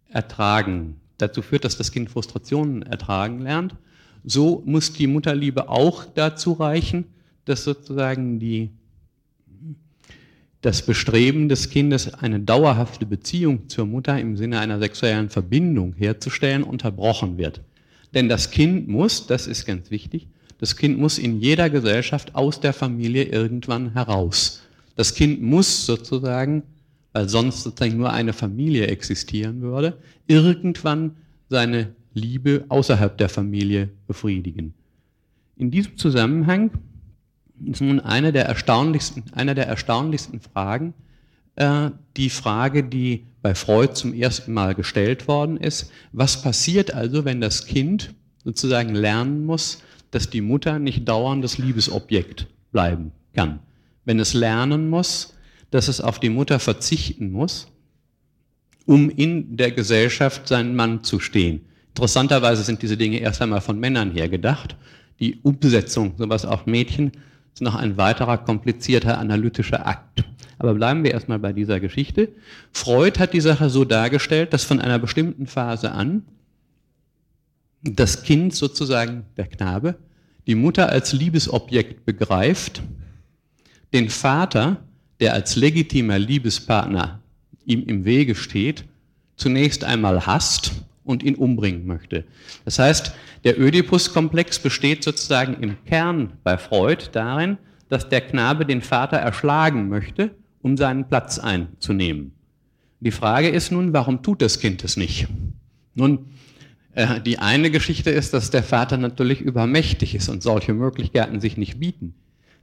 ertragen, dazu führt, dass das Kind Frustrationen ertragen lernt, so muss die Mutterliebe auch dazu reichen, dass sozusagen die, das Bestreben des Kindes, eine dauerhafte Beziehung zur Mutter im Sinne einer sexuellen Verbindung herzustellen, unterbrochen wird. Denn das Kind muss, das ist ganz wichtig, das Kind muss in jeder Gesellschaft aus der Familie irgendwann heraus. Das Kind muss sozusagen, weil sonst sozusagen nur eine Familie existieren würde, irgendwann seine Liebe außerhalb der Familie befriedigen. In diesem Zusammenhang ist nun eine der erstaunlichsten, einer der erstaunlichsten Fragen äh, die Frage, die bei Freud zum ersten Mal gestellt worden ist. Was passiert also, wenn das Kind sozusagen lernen muss, dass die Mutter nicht dauerndes Liebesobjekt bleiben kann? Wenn es lernen muss, dass es auf die Mutter verzichten muss, um in der Gesellschaft seinen Mann zu stehen. Interessanterweise sind diese Dinge erst einmal von Männern her gedacht. Die Umsetzung, sowas auch Mädchen, ist noch ein weiterer komplizierter analytischer Akt. Aber bleiben wir erstmal bei dieser Geschichte. Freud hat die Sache so dargestellt, dass von einer bestimmten Phase an das Kind sozusagen, der Knabe, die Mutter als Liebesobjekt begreift, den Vater, der als legitimer Liebespartner ihm im Wege steht, zunächst einmal hasst und ihn umbringen möchte. Das heißt, der Ödipus-Komplex besteht sozusagen im Kern bei Freud darin, dass der Knabe den Vater erschlagen möchte, um seinen Platz einzunehmen. Die Frage ist nun, warum tut das Kind es nicht? Nun, äh, die eine Geschichte ist, dass der Vater natürlich übermächtig ist und solche Möglichkeiten sich nicht bieten.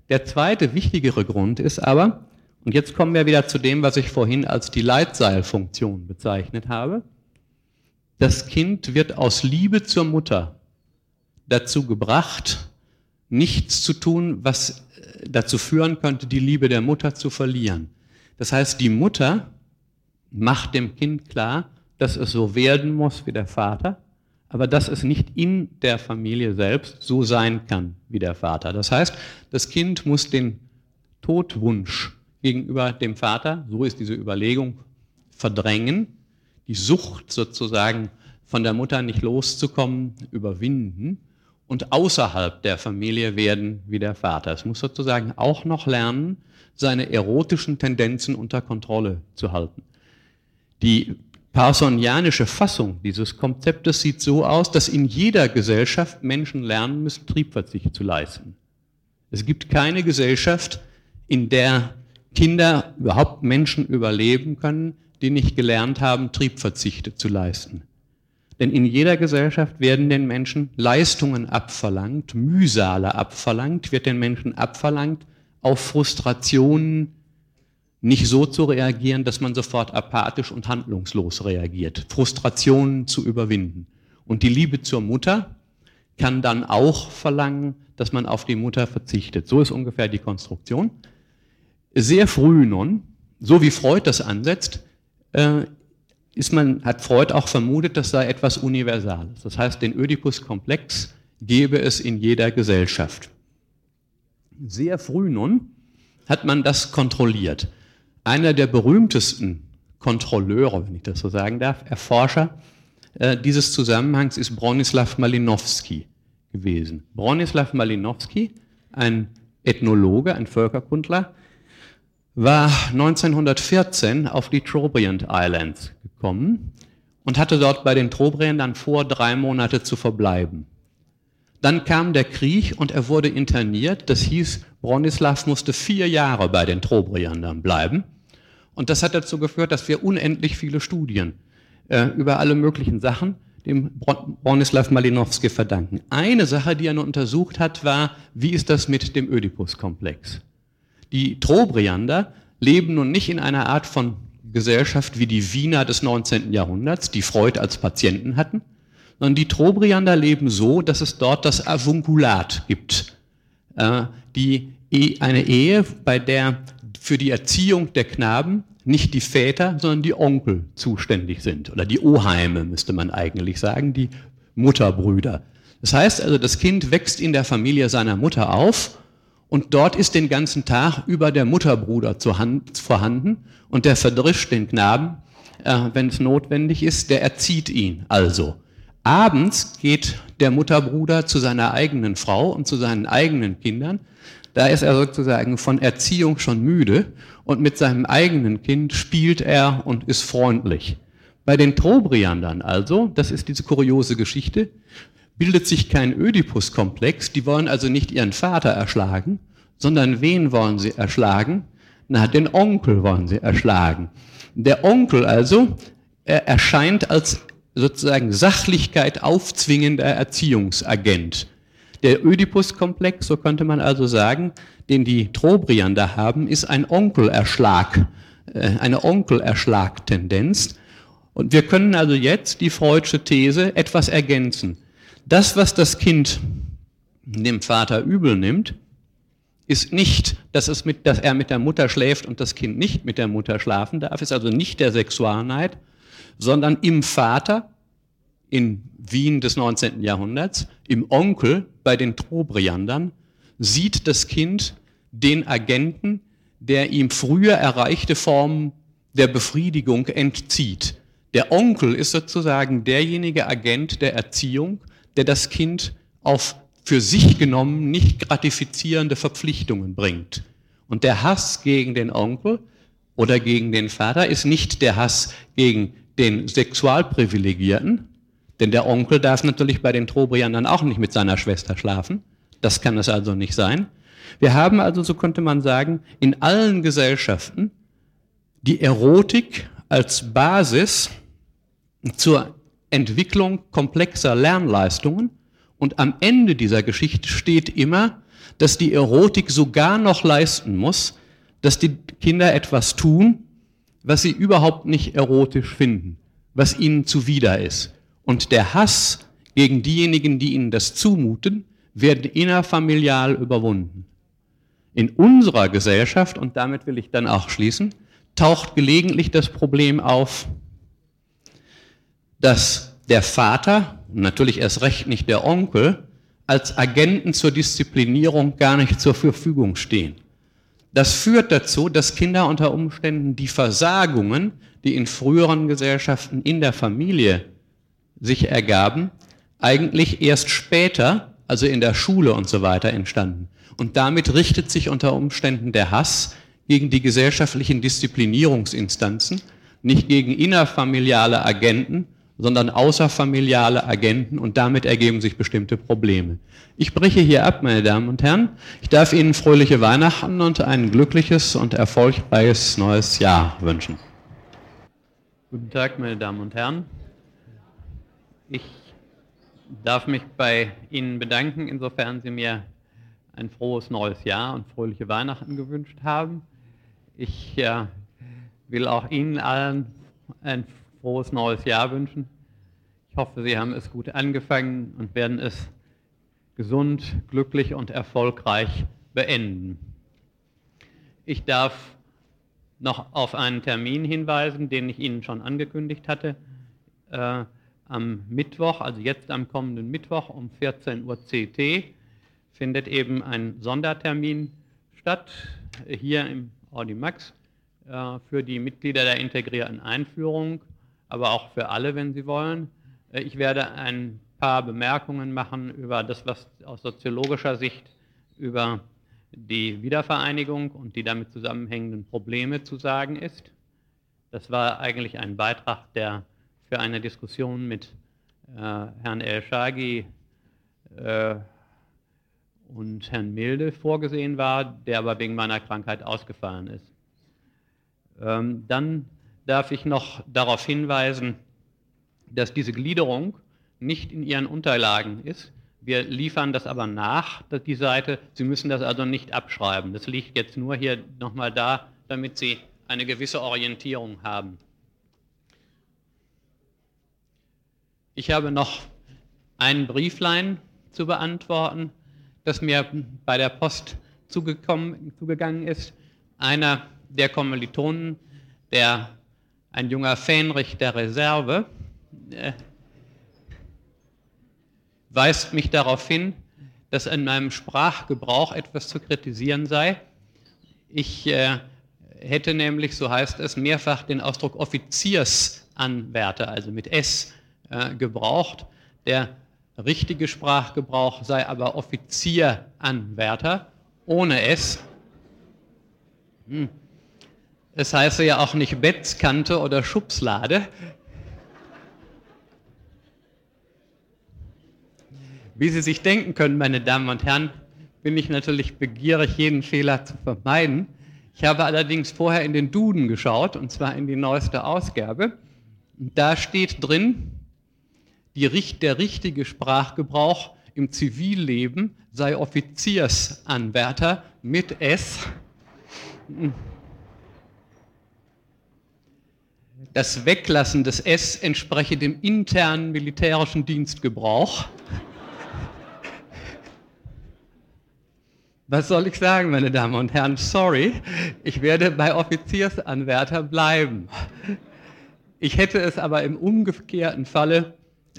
Der zweite, wichtigere Grund ist aber, und jetzt kommen wir wieder zu dem, was ich vorhin als die Leitseilfunktion bezeichnet habe, das Kind wird aus Liebe zur Mutter dazu gebracht, nichts zu tun, was äh, dazu führen könnte, die Liebe der Mutter zu verlieren. Das heißt, die Mutter macht dem Kind klar, dass es so werden muss wie der Vater, aber dass es nicht in der Familie selbst so sein kann wie der Vater. Das heißt, das Kind muss den Todwunsch gegenüber dem Vater, so ist diese Überlegung, verdrängen die Sucht sozusagen von der Mutter nicht loszukommen, überwinden und außerhalb der Familie werden wie der Vater. Es muss sozusagen auch noch lernen, seine erotischen Tendenzen unter Kontrolle zu halten. Die parsonianische Fassung dieses Konzeptes sieht so aus, dass in jeder Gesellschaft Menschen lernen müssen, Triebverzicht zu leisten. Es gibt keine Gesellschaft, in der Kinder überhaupt Menschen überleben können, die nicht gelernt haben, Triebverzichte zu leisten. Denn in jeder Gesellschaft werden den Menschen Leistungen abverlangt, Mühsale abverlangt, wird den Menschen abverlangt, auf Frustrationen nicht so zu reagieren, dass man sofort apathisch und handlungslos reagiert, Frustrationen zu überwinden. Und die Liebe zur Mutter kann dann auch verlangen, dass man auf die Mutter verzichtet. So ist ungefähr die Konstruktion. Sehr früh nun, so wie Freud das ansetzt, äh, ist man, hat Freud auch vermutet, das sei etwas Universales. Das heißt, den Ödipus-Komplex gäbe es in jeder Gesellschaft. Sehr früh nun hat man das kontrolliert. Einer der berühmtesten Kontrolleure, wenn ich das so sagen darf, Erforscher äh, dieses Zusammenhangs ist Bronislaw Malinowski gewesen. Bronislaw Malinowski, ein Ethnologe, ein Völkerkundler, war 1914 auf die Trobriand Islands gekommen und hatte dort bei den Trobriandern vor, drei Monate zu verbleiben. Dann kam der Krieg und er wurde interniert. Das hieß, Bronislav musste vier Jahre bei den Trobriandern bleiben. Und das hat dazu geführt, dass wir unendlich viele Studien äh, über alle möglichen Sachen dem Bronislav Malinowski verdanken. Eine Sache, die er nur untersucht hat, war, wie ist das mit dem Ödipus-Komplex? Die Trobriander leben nun nicht in einer Art von Gesellschaft wie die Wiener des 19. Jahrhunderts, die Freud als Patienten hatten, sondern die Trobriander leben so, dass es dort das Avunculat gibt. Äh, die, e, eine Ehe, bei der für die Erziehung der Knaben nicht die Väter, sondern die Onkel zuständig sind. Oder die Oheime, müsste man eigentlich sagen, die Mutterbrüder. Das heißt also, das Kind wächst in der Familie seiner Mutter auf und dort ist den ganzen Tag über der Mutterbruder vorhanden und der verdrischt den Knaben äh, wenn es notwendig ist, der erzieht ihn also. Abends geht der Mutterbruder zu seiner eigenen Frau und zu seinen eigenen Kindern. Da ist er sozusagen von Erziehung schon müde und mit seinem eigenen Kind spielt er und ist freundlich. Bei den Trobriandern also, das ist diese kuriose Geschichte, bildet sich kein Ödipus-Komplex. Die wollen also nicht ihren Vater erschlagen, sondern wen wollen sie erschlagen? Na, den Onkel wollen sie erschlagen. Der Onkel also er erscheint als sozusagen Sachlichkeit aufzwingender Erziehungsagent. Der Ödipus-Komplex, so könnte man also sagen, den die Trobriander haben, ist ein Onkelerschlag, äh, eine Onkelerschlag-Tendenz. Und wir können also jetzt die Freudsche These etwas ergänzen. Das, was das Kind dem Vater übel nimmt, ist nicht, dass, es mit, dass er mit der Mutter schläft und das Kind nicht mit der Mutter schlafen darf, ist also nicht der Sexualneid, sondern im Vater in Wien des 19. Jahrhunderts, im Onkel bei den Trobriandern, sieht das Kind den Agenten, der ihm früher erreichte Formen der Befriedigung entzieht. Der Onkel ist sozusagen derjenige Agent der Erziehung, der das Kind auf für sich genommen nicht gratifizierende Verpflichtungen bringt. Und der Hass gegen den Onkel oder gegen den Vater ist nicht der Hass gegen den Sexualprivilegierten, denn der Onkel darf natürlich bei den Trobriandern auch nicht mit seiner Schwester schlafen. Das kann es also nicht sein. Wir haben also, so könnte man sagen, in allen Gesellschaften die Erotik als Basis zur Entwicklung komplexer Lernleistungen. Und am Ende dieser Geschichte steht immer, dass die Erotik sogar noch leisten muss, dass die Kinder etwas tun, was sie überhaupt nicht erotisch finden, was ihnen zuwider ist. Und der Hass gegen diejenigen, die ihnen das zumuten, wird innerfamilial überwunden. In unserer Gesellschaft, und damit will ich dann auch schließen, taucht gelegentlich das Problem auf, dass der Vater, natürlich erst recht nicht der Onkel, als Agenten zur Disziplinierung gar nicht zur Verfügung stehen. Das führt dazu, dass Kinder unter Umständen die Versagungen, die in früheren Gesellschaften in der Familie sich ergaben, eigentlich erst später, also in der Schule und so weiter, entstanden. Und damit richtet sich unter Umständen der Hass gegen die gesellschaftlichen Disziplinierungsinstanzen, nicht gegen innerfamiliale Agenten, sondern außerfamiliale Agenten und damit ergeben sich bestimmte Probleme. Ich breche hier ab, meine Damen und Herren. Ich darf Ihnen fröhliche Weihnachten und ein glückliches und erfolgreiches neues Jahr wünschen. Guten Tag, meine Damen und Herren. Ich darf mich bei Ihnen bedanken, insofern Sie mir ein frohes neues Jahr und fröhliche Weihnachten gewünscht haben. Ich äh, will auch Ihnen allen ein frohes neues Jahr wünschen. Ich hoffe, Sie haben es gut angefangen und werden es gesund, glücklich und erfolgreich beenden. Ich darf noch auf einen Termin hinweisen, den ich Ihnen schon angekündigt hatte. Äh, am Mittwoch, also jetzt am kommenden Mittwoch um 14 Uhr CT, findet eben ein Sondertermin statt, hier im Audimax, äh, für die Mitglieder der integrierten Einführung aber auch für alle, wenn Sie wollen. Äh, ich werde ein paar Bemerkungen machen über das, was aus soziologischer Sicht über die Wiedervereinigung und die damit zusammenhängenden Probleme zu sagen ist. Das war eigentlich ein Beitrag, der für eine Diskussion mit äh, Herrn El Shagi äh, und Herrn Milde vorgesehen war, der aber wegen meiner Krankheit ausgefallen ist. Ähm, dann darf ich noch darauf hinweisen, dass diese Gliederung nicht in Ihren Unterlagen ist. Wir liefern das aber nach, die Seite. Sie müssen das also nicht abschreiben. Das liegt jetzt nur hier nochmal da, damit Sie eine gewisse Orientierung haben. Ich habe noch ein Brieflein zu beantworten, das mir bei der Post zugegangen ist. Einer der Kommilitonen, der ein junger Fähnrich der Reserve, äh, weist mich darauf hin, dass in meinem Sprachgebrauch etwas zu kritisieren sei. Ich äh, hätte nämlich, so heißt es, mehrfach den Ausdruck Offiziersanwärter, also mit S, äh, gebraucht. Der richtige Sprachgebrauch sei aber Offizieranwärter ohne S. Hm. Es heiße ja auch nicht Bettskante oder Schubslade. Wie Sie sich denken können, meine Damen und Herren, bin ich natürlich begierig, jeden Fehler zu vermeiden. Ich habe allerdings vorher in den Duden geschaut, und zwar in die neueste Ausgabe. Und da steht drin, die, der richtige Sprachgebrauch im Zivilleben sei Offiziersanwärter mit S. Das Weglassen des S entspreche dem internen militärischen Dienstgebrauch. Was soll ich sagen, meine Damen und Herren? Sorry, ich werde bei Offiziersanwärter bleiben. Ich hätte es aber im umgekehrten Falle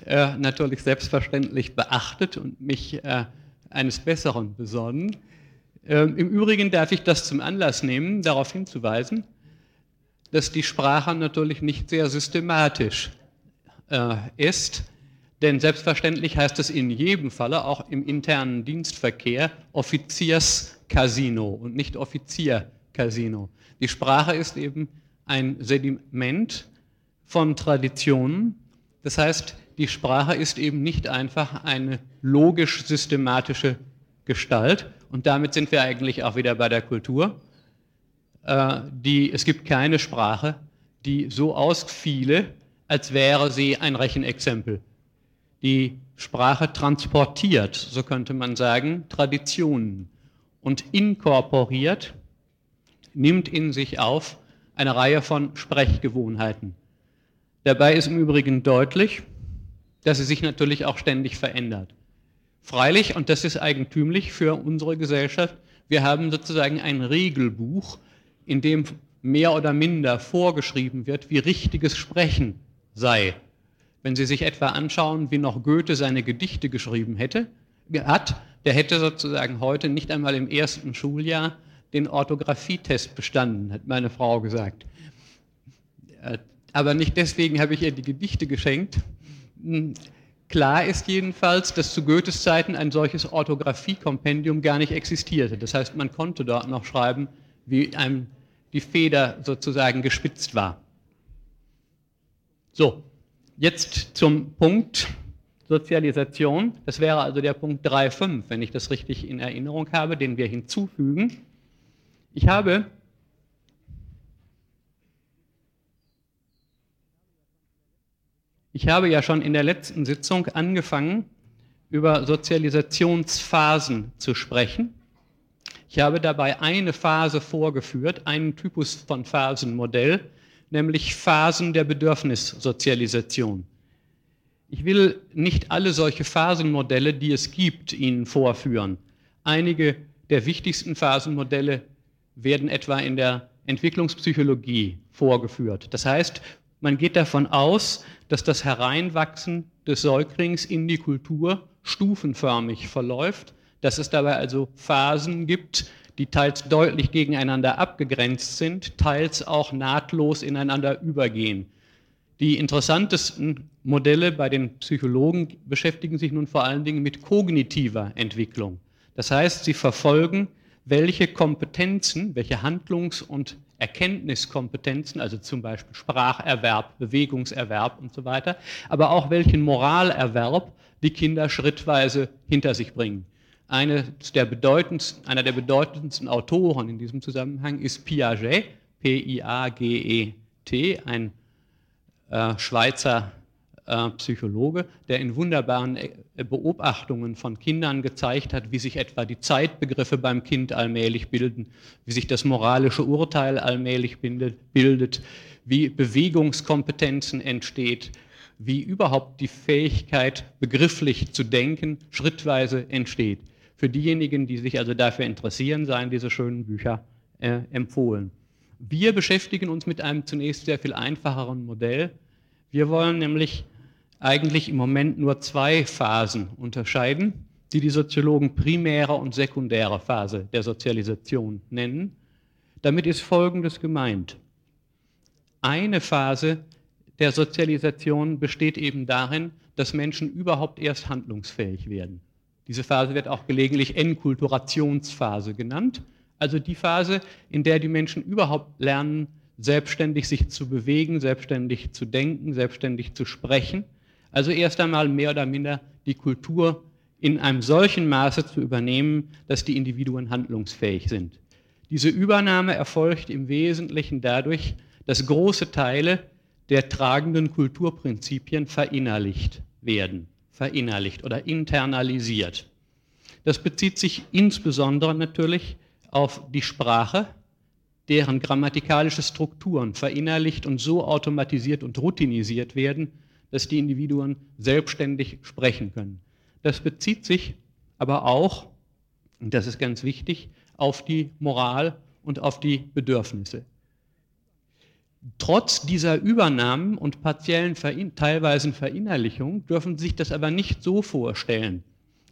äh, natürlich selbstverständlich beachtet und mich äh, eines Besseren besonnen. Ähm, Im Übrigen darf ich das zum Anlass nehmen, darauf hinzuweisen, dass die Sprache natürlich nicht sehr systematisch äh, ist. Denn selbstverständlich heißt es in jedem Falle, auch im internen Dienstverkehr, Offizierscasino und nicht Offiziercasino. Die Sprache ist eben ein Sediment von Traditionen. Das heißt, die Sprache ist eben nicht einfach eine logisch-systematische Gestalt. Und damit sind wir eigentlich auch wieder bei der Kultur. Äh, die, es gibt keine Sprache, die so ausfiele, als wäre sie ein Rechenexempel die Sprache transportiert, so könnte man sagen, Traditionen und inkorporiert, nimmt in sich auf eine Reihe von Sprechgewohnheiten. Dabei ist im Übrigen deutlich, dass sie sich natürlich auch ständig verändert. Freilich, und das ist eigentümlich für unsere Gesellschaft, wir haben sozusagen ein Regelbuch, in dem mehr oder minder vorgeschrieben wird, wie richtiges Sprechen sei. Wenn Sie sich etwa anschauen, wie noch Goethe seine Gedichte geschrieben hätte, hat, der hätte sozusagen heute nicht einmal im ersten Schuljahr den Orthographietest bestanden, hat meine Frau gesagt. Äh, aber nicht deswegen habe ich ihr die Gedichte geschenkt. Hm, klar ist jedenfalls, dass zu Goethes Zeiten ein solches Orthographiekompendium gar nicht existierte. Das heißt, man konnte dort noch schreiben, wie einem die Feder sozusagen gespitzt war. So, Jetzt zum Punkt Sozialisation. Das wäre also der Punkt 3.5, wenn ich das richtig in Erinnerung habe, den wir hinzufügen. Ich habe Ich habe ja schon in der letzten Sitzung angefangen, über Sozialisationsphasen zu sprechen. Ich habe dabei eine Phase vorgeführt, einen Typus von Phasenmodell, nämlich Phasen der Bedürfnissozialisation. Ich will nicht alle solche Phasenmodelle, die es gibt, Ihnen vorführen. Einige der wichtigsten Phasenmodelle werden etwa in der Entwicklungspsychologie vorgeführt. Das heißt, man geht davon aus, dass das Hereinwachsen des Säuglings in die Kultur stufenförmig verläuft, dass es dabei also Phasen gibt, die teils deutlich gegeneinander abgegrenzt sind, teils auch nahtlos ineinander übergehen. Die interessantesten Modelle bei den Psychologen beschäftigen sich nun vor allen Dingen mit kognitiver Entwicklung. Das heißt, sie verfolgen, welche Kompetenzen, welche Handlungs- und Erkenntniskompetenzen, also zum Beispiel Spracherwerb, Bewegungserwerb und so weiter, aber auch welchen Moralerwerb die Kinder schrittweise hinter sich bringen. Eine der einer der bedeutendsten Autoren in diesem Zusammenhang ist Piaget, P-I-A-G-E-T, ein äh, Schweizer äh, Psychologe, der in wunderbaren äh, Beobachtungen von Kindern gezeigt hat, wie sich etwa die Zeitbegriffe beim Kind allmählich bilden, wie sich das moralische Urteil allmählich bildet, wie Bewegungskompetenzen entsteht, wie überhaupt die Fähigkeit, begrifflich zu denken, schrittweise entsteht. Für diejenigen, die sich also dafür interessieren, seien diese schönen Bücher äh, empfohlen. Wir beschäftigen uns mit einem zunächst sehr viel einfacheren Modell. Wir wollen nämlich eigentlich im Moment nur zwei Phasen unterscheiden, die die Soziologen primäre und sekundäre Phase der Sozialisation nennen. Damit ist Folgendes gemeint. Eine Phase der Sozialisation besteht eben darin, dass Menschen überhaupt erst handlungsfähig werden. Diese Phase wird auch gelegentlich Enkulturationsphase genannt, also die Phase, in der die Menschen überhaupt lernen, selbstständig sich zu bewegen, selbstständig zu denken, selbstständig zu sprechen. Also erst einmal mehr oder minder die Kultur in einem solchen Maße zu übernehmen, dass die Individuen handlungsfähig sind. Diese Übernahme erfolgt im Wesentlichen dadurch, dass große Teile der tragenden Kulturprinzipien verinnerlicht werden, verinnerlicht oder internalisiert. Das bezieht sich insbesondere natürlich auf die Sprache, deren grammatikalische Strukturen verinnerlicht und so automatisiert und routinisiert werden, dass die Individuen selbstständig sprechen können. Das bezieht sich aber auch, und das ist ganz wichtig, auf die Moral und auf die Bedürfnisse. Trotz dieser Übernahmen und partiellen teilweisen Verinnerlichung dürfen Sie sich das aber nicht so vorstellen,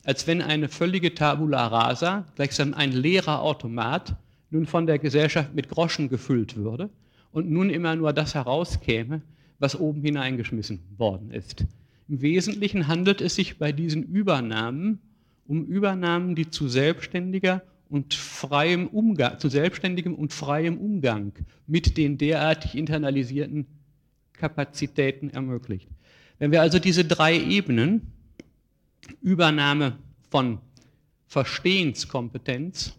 als wenn eine völlige Tabula rasa, gleichsam ein leerer Automat, nun von der Gesellschaft mit Groschen gefüllt würde und nun immer nur das herauskäme, was oben hineingeschmissen worden ist. Im Wesentlichen handelt es sich bei diesen Übernahmen um Übernahmen, die zu selbstständiger und freiem Umgang, zu selbstständigem und freiem Umgang mit den derartig internalisierten Kapazitäten ermöglicht. Wenn wir also diese drei Ebenen, Übernahme von Verstehenskompetenz,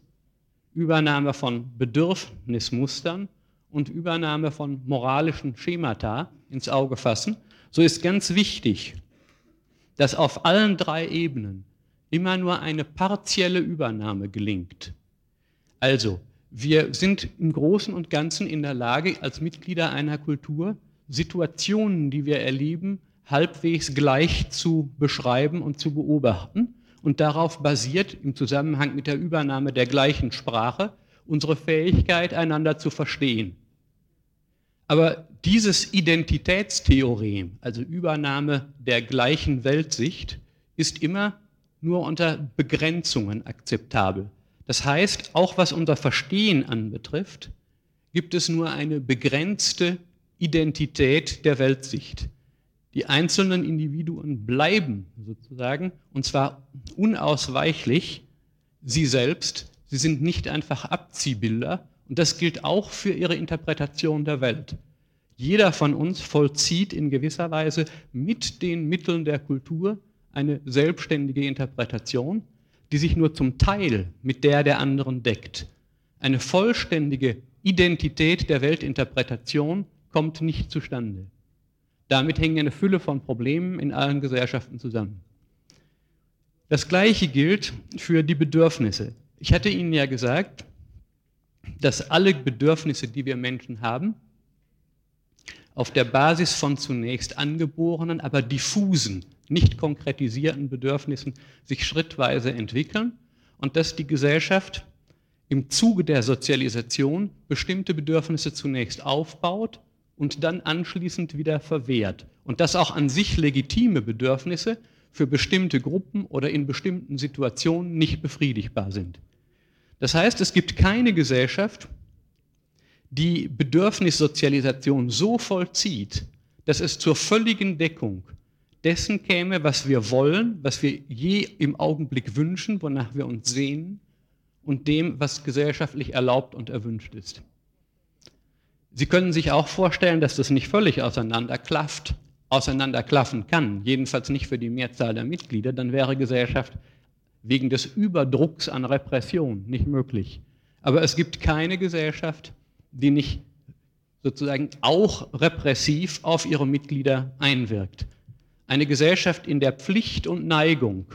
Übernahme von Bedürfnismustern und Übernahme von moralischen Schemata ins Auge fassen, so ist ganz wichtig, dass auf allen drei Ebenen immer nur eine partielle Übernahme gelingt. Also, wir sind im Großen und Ganzen in der Lage, als Mitglieder einer Kultur Situationen, die wir erleben, halbwegs gleich zu beschreiben und zu beobachten. Und darauf basiert im Zusammenhang mit der Übernahme der gleichen Sprache unsere Fähigkeit, einander zu verstehen. Aber dieses Identitätstheorem, also Übernahme der gleichen Weltsicht, ist immer nur unter Begrenzungen akzeptabel. Das heißt, auch was unser Verstehen anbetrifft, gibt es nur eine begrenzte Identität der Weltsicht. Die einzelnen Individuen bleiben sozusagen, und zwar unausweichlich, sie selbst. Sie sind nicht einfach Abziehbilder. Und das gilt auch für ihre Interpretation der Welt. Jeder von uns vollzieht in gewisser Weise mit den Mitteln der Kultur eine selbstständige Interpretation, die sich nur zum Teil mit der der anderen deckt. Eine vollständige Identität der Weltinterpretation kommt nicht zustande. Damit hängen eine Fülle von Problemen in allen Gesellschaften zusammen. Das Gleiche gilt für die Bedürfnisse. Ich hatte Ihnen ja gesagt, dass alle Bedürfnisse, die wir Menschen haben, auf der Basis von zunächst angeborenen, aber diffusen, nicht konkretisierten Bedürfnissen sich schrittweise entwickeln und dass die Gesellschaft im Zuge der Sozialisation bestimmte Bedürfnisse zunächst aufbaut und dann anschließend wieder verwehrt. Und dass auch an sich legitime Bedürfnisse für bestimmte Gruppen oder in bestimmten Situationen nicht befriedigbar sind. Das heißt, es gibt keine Gesellschaft, die Bedürfnissozialisation so vollzieht, dass es zur völligen Deckung dessen käme, was wir wollen, was wir je im Augenblick wünschen, wonach wir uns sehen und dem, was gesellschaftlich erlaubt und erwünscht ist. Sie können sich auch vorstellen, dass das nicht völlig auseinanderklafft, auseinanderklaffen kann, jedenfalls nicht für die Mehrzahl der Mitglieder, dann wäre Gesellschaft wegen des Überdrucks an Repression nicht möglich. Aber es gibt keine Gesellschaft, die nicht sozusagen auch repressiv auf ihre Mitglieder einwirkt. Eine Gesellschaft in der Pflicht und Neigung,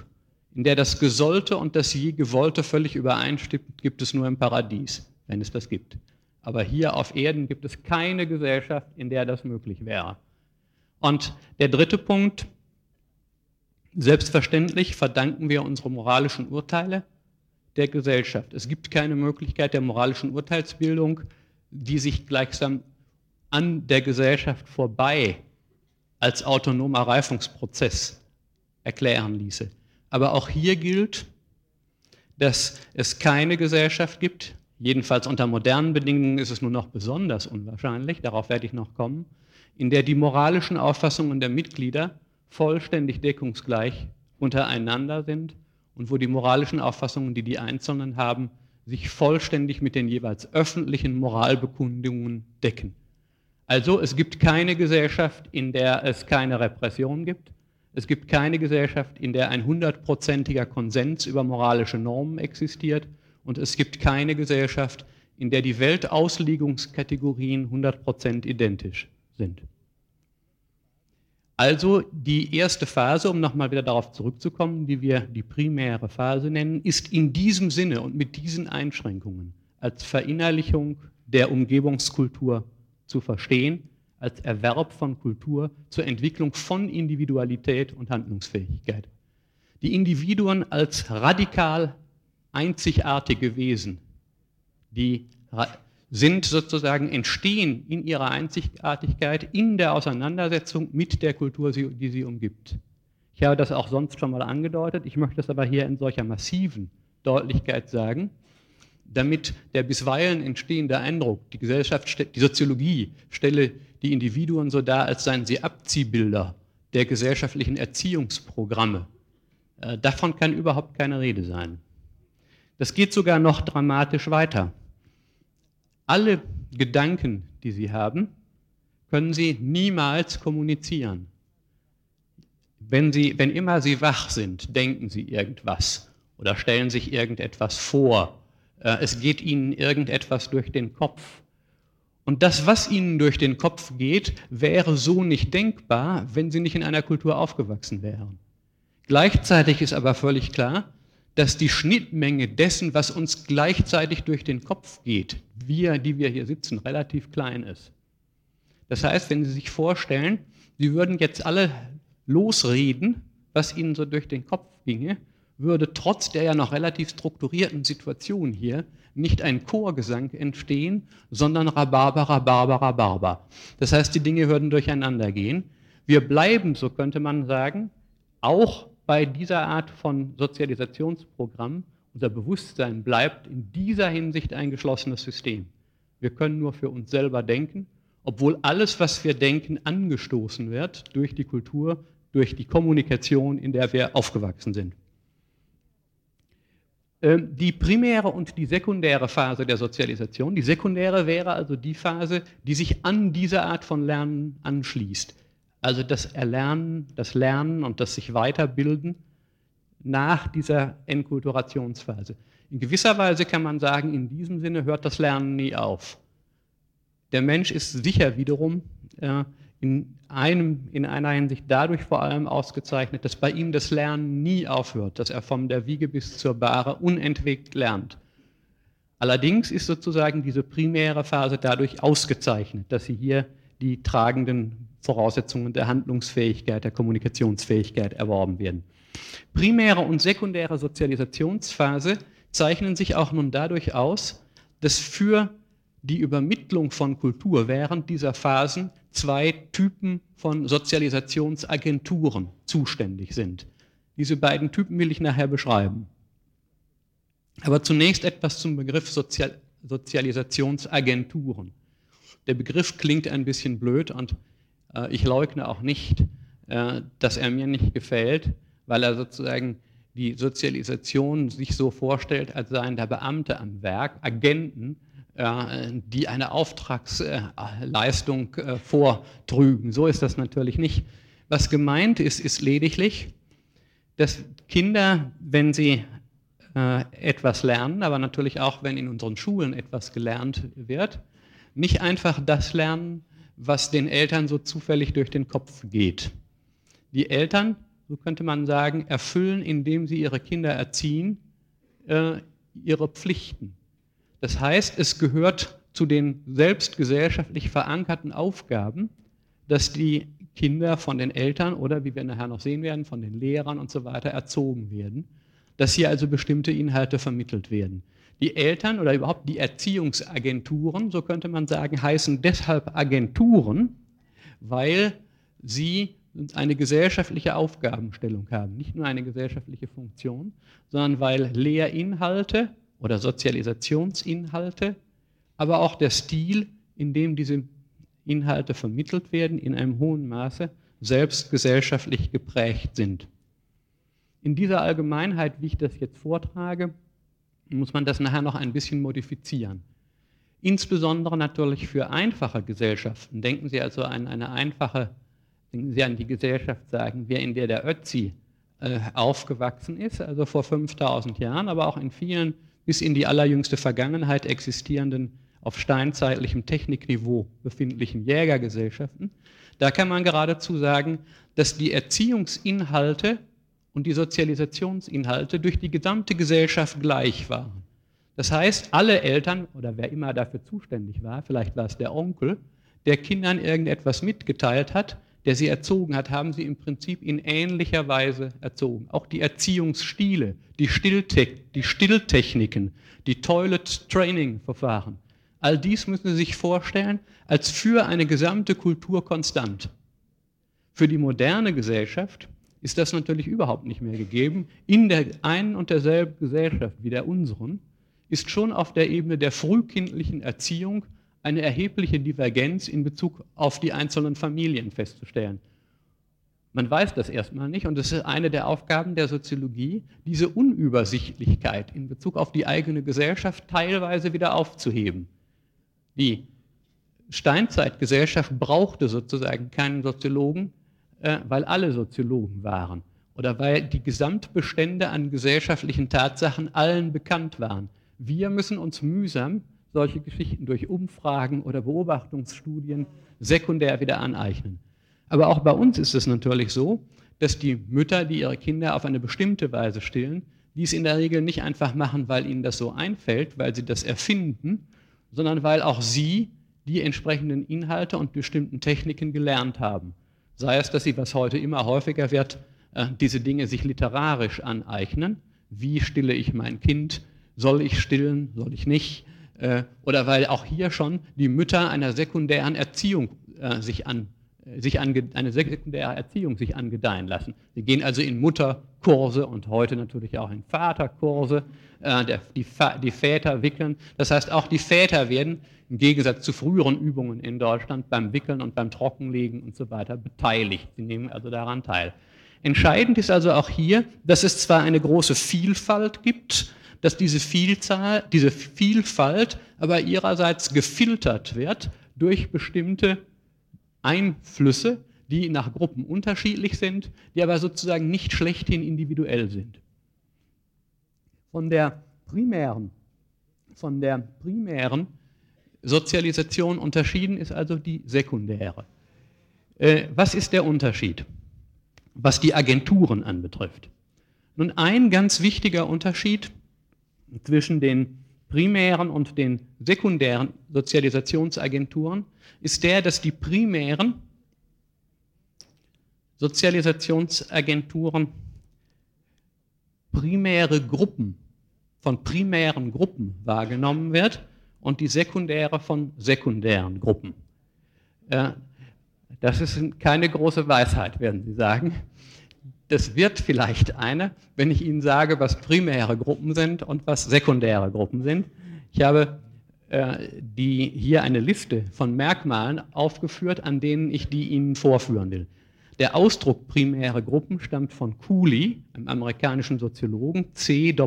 in der das Gesollte und das je Gewollte völlig übereinstimmt, gibt es nur im Paradies, wenn es das gibt. Aber hier auf Erden gibt es keine Gesellschaft, in der das möglich wäre. Und der dritte Punkt, selbstverständlich verdanken wir unsere moralischen Urteile der Gesellschaft. Es gibt keine Möglichkeit der moralischen Urteilsbildung, die sich gleichsam an der Gesellschaft vorbei als autonomer Reifungsprozess erklären ließe. Aber auch hier gilt, dass es keine Gesellschaft gibt, jedenfalls unter modernen Bedingungen ist es nur noch besonders unwahrscheinlich, darauf werde ich noch kommen, in der die moralischen Auffassungen der Mitglieder vollständig deckungsgleich untereinander sind und wo die moralischen Auffassungen, die die Einzelnen haben, sich vollständig mit den jeweils öffentlichen Moralbekundungen decken. Also es gibt keine Gesellschaft, in der es keine Repression gibt. Es gibt keine Gesellschaft, in der ein hundertprozentiger Konsens über moralische Normen existiert. Und es gibt keine Gesellschaft, in der die Weltauslegungskategorien 100% identisch sind. Also die erste Phase, um nochmal wieder darauf zurückzukommen, die wir die primäre Phase nennen, ist in diesem Sinne und mit diesen Einschränkungen als Verinnerlichung der Umgebungskultur zu verstehen, als Erwerb von Kultur zur Entwicklung von Individualität und Handlungsfähigkeit. Die Individuen als radikal einzigartige Wesen, die sind sozusagen, entstehen in ihrer Einzigartigkeit in der Auseinandersetzung mit der Kultur, die sie umgibt. Ich habe das auch sonst schon mal angedeutet, ich möchte das aber hier in solcher massiven Deutlichkeit sagen, damit der bisweilen entstehende Eindruck, die Gesellschaft, die Soziologie stelle die Individuen so dar, als seien sie Abziehbilder der gesellschaftlichen Erziehungsprogramme. Äh, davon kann überhaupt keine Rede sein. Das geht sogar noch dramatisch weiter. Alle Gedanken, die Sie haben, können Sie niemals kommunizieren. Wenn, Sie, wenn immer Sie wach sind, denken Sie irgendwas oder stellen sich irgendetwas vor. Äh, es geht Ihnen irgendetwas durch den Kopf. Und das, was Ihnen durch den Kopf geht, wäre so nicht denkbar, wenn Sie nicht in einer Kultur aufgewachsen wären. Gleichzeitig ist aber völlig klar, dass die Schnittmenge dessen, was uns gleichzeitig durch den Kopf geht, wir, die wir hier sitzen, relativ klein ist. Das heißt, wenn Sie sich vorstellen, Sie würden jetzt alle losreden, was Ihnen so durch den Kopf ginge, würde trotz der ja noch relativ strukturierten Situation hier nicht ein Chorgesang entstehen, sondern Rhabarber, Rhabarber, Rhabarber. Das heißt, die Dinge würden durcheinander gehen. Wir bleiben, so könnte man sagen, auch bei dieser Art von Sozialisationsprogramm, unser Bewusstsein bleibt in dieser Hinsicht ein geschlossenes System. Wir können nur für uns selber denken, obwohl alles, was wir denken, angestoßen wird durch die Kultur, durch die Kommunikation, in der wir aufgewachsen sind. Ähm, die primäre und die sekundäre Phase der Sozialisation, die sekundäre wäre also die Phase, die sich an diese Art von Lernen anschließt. Also das Erlernen, das Lernen und das sich weiterbilden nach dieser Enkulturationsphase. In gewisser Weise kann man sagen, in diesem Sinne hört das Lernen nie auf. Der Mensch ist sicher wiederum äh, in, einem, in einer Hinsicht dadurch vor allem ausgezeichnet, dass bei ihm das Lernen nie aufhört, dass er von der Wiege bis zur Bahre unentwegt lernt. Allerdings ist sozusagen diese primäre Phase dadurch ausgezeichnet, dass sie hier die tragenden Voraussetzungen der Handlungsfähigkeit, der Kommunikationsfähigkeit erworben werden. Primäre und sekundäre Sozialisationsphase zeichnen sich auch nun dadurch aus, dass für die Übermittlung von Kultur während dieser Phasen zwei Typen von Sozialisationsagenturen zuständig sind. Diese beiden Typen will ich nachher beschreiben. Aber zunächst etwas zum Begriff Sozial Sozialisationsagenturen. Der Begriff klingt ein bisschen blöd und äh, ich leugne auch nicht, äh, dass er mir nicht gefällt, weil er sozusagen die Sozialisation sich so vorstellt, als seien da Beamte am Werk, Agenten, äh, die eine Auftragsleistung vortrügen. So ist das natürlich nicht. Was gemeint ist, ist lediglich, dass Kinder, wenn sie etwas lernen, aber natürlich auch, wenn in unseren Schulen etwas gelernt wird, nicht einfach das lernen, was den Eltern so zufällig durch den Kopf geht. Die Eltern, so könnte man sagen, erfüllen, indem sie ihre Kinder erziehen, äh, ihre Pflichten. Das heißt, es gehört zu den selbst gesellschaftlich verankerten Aufgaben, dass die Kinder von den Eltern oder, wie wir nachher noch sehen werden, von den Lehrern und so weiter erzogen werden, dass hier also bestimmte Inhalte vermittelt werden. Die Eltern oder überhaupt die Erziehungsagenturen, so könnte man sagen, heißen deshalb Agenturen, weil sie eine gesellschaftliche Aufgabenstellung haben, nicht nur eine gesellschaftliche Funktion, sondern weil Lehrinhalte oder Sozialisationsinhalte, aber auch der Stil, in dem diese Inhalte vermittelt werden, in einem hohen Maße selbst gesellschaftlich geprägt sind. In dieser Allgemeinheit, wie ich das jetzt vortrage, muss man das nachher noch ein bisschen modifizieren. Insbesondere natürlich für einfache Gesellschaften. Denken Sie also an eine einfache, denken Sie an die Gesellschaft, sagen wir, in der der Ötzi äh, aufgewachsen ist, also vor 5000 Jahren, aber auch in vielen bis in die allerjüngste Vergangenheit existierenden, auf steinzeitlichem Technikniveau befindlichen Jägergesellschaften. Da kann man geradezu sagen, dass die Erziehungsinhalte und die Sozialisationsinhalte durch die gesamte Gesellschaft gleich waren. Das heißt, alle Eltern oder wer immer dafür zuständig war, vielleicht war es der Onkel, der Kindern irgendetwas mitgeteilt hat, der sie erzogen hat, haben sie im Prinzip in ähnlicher Weise erzogen. Auch die Erziehungsstile, die, Stillte die Stilltechniken, die Toilet-Training-Verfahren, all dies müssen Sie sich vorstellen als für eine gesamte Kultur konstant. Für die moderne Gesellschaft ist das natürlich überhaupt nicht mehr gegeben. In der einen und derselben Gesellschaft wie der unseren ist schon auf der Ebene der frühkindlichen Erziehung eine erhebliche Divergenz in Bezug auf die einzelnen Familien festzustellen. Man weiß das erstmal nicht und es ist eine der Aufgaben der Soziologie, diese Unübersichtlichkeit in Bezug auf die eigene Gesellschaft teilweise wieder aufzuheben. Die Steinzeitgesellschaft brauchte sozusagen keinen Soziologen, weil alle Soziologen waren oder weil die Gesamtbestände an gesellschaftlichen Tatsachen allen bekannt waren. Wir müssen uns mühsam solche Geschichten durch Umfragen oder Beobachtungsstudien sekundär wieder aneignen. Aber auch bei uns ist es natürlich so, dass die Mütter, die ihre Kinder auf eine bestimmte Weise stillen, dies in der Regel nicht einfach machen, weil ihnen das so einfällt, weil sie das erfinden, sondern weil auch sie die entsprechenden Inhalte und bestimmten Techniken gelernt haben. Sei es, dass sie, was heute immer häufiger wird, äh, diese Dinge sich literarisch aneignen. Wie stille ich mein Kind? Soll ich stillen? Soll ich nicht? Äh, oder weil auch hier schon die Mütter einer sekundären Erziehung äh, sich an sich ange, eine sekundäre Erziehung sich angedeihen lassen. Sie gehen also in Mutterkurse und heute natürlich auch in Vaterkurse. Der, die, die, Väter wickeln. Das heißt, auch die Väter werden im Gegensatz zu früheren Übungen in Deutschland beim Wickeln und beim Trockenlegen und so weiter beteiligt. Sie nehmen also daran teil. Entscheidend ist also auch hier, dass es zwar eine große Vielfalt gibt, dass diese Vielzahl, diese Vielfalt aber ihrerseits gefiltert wird durch bestimmte Einflüsse, die nach Gruppen unterschiedlich sind, die aber sozusagen nicht schlechthin individuell sind. Von der primären, von der primären Sozialisation unterschieden ist also die sekundäre. Äh, was ist der Unterschied, was die Agenturen anbetrifft? Nun, ein ganz wichtiger Unterschied zwischen den primären und den sekundären Sozialisationsagenturen ist der, dass die primären Sozialisationsagenturen primäre Gruppen von primären Gruppen wahrgenommen wird und die sekundäre von sekundären Gruppen. Das ist keine große Weisheit, werden Sie sagen. Das wird vielleicht eine, wenn ich Ihnen sage, was primäre Gruppen sind und was sekundäre Gruppen sind. Ich habe äh, die, hier eine Liste von Merkmalen aufgeführt, an denen ich die Ihnen vorführen will. Der Ausdruck primäre Gruppen stammt von Cooley, einem amerikanischen Soziologen, C-O-L-E-Y,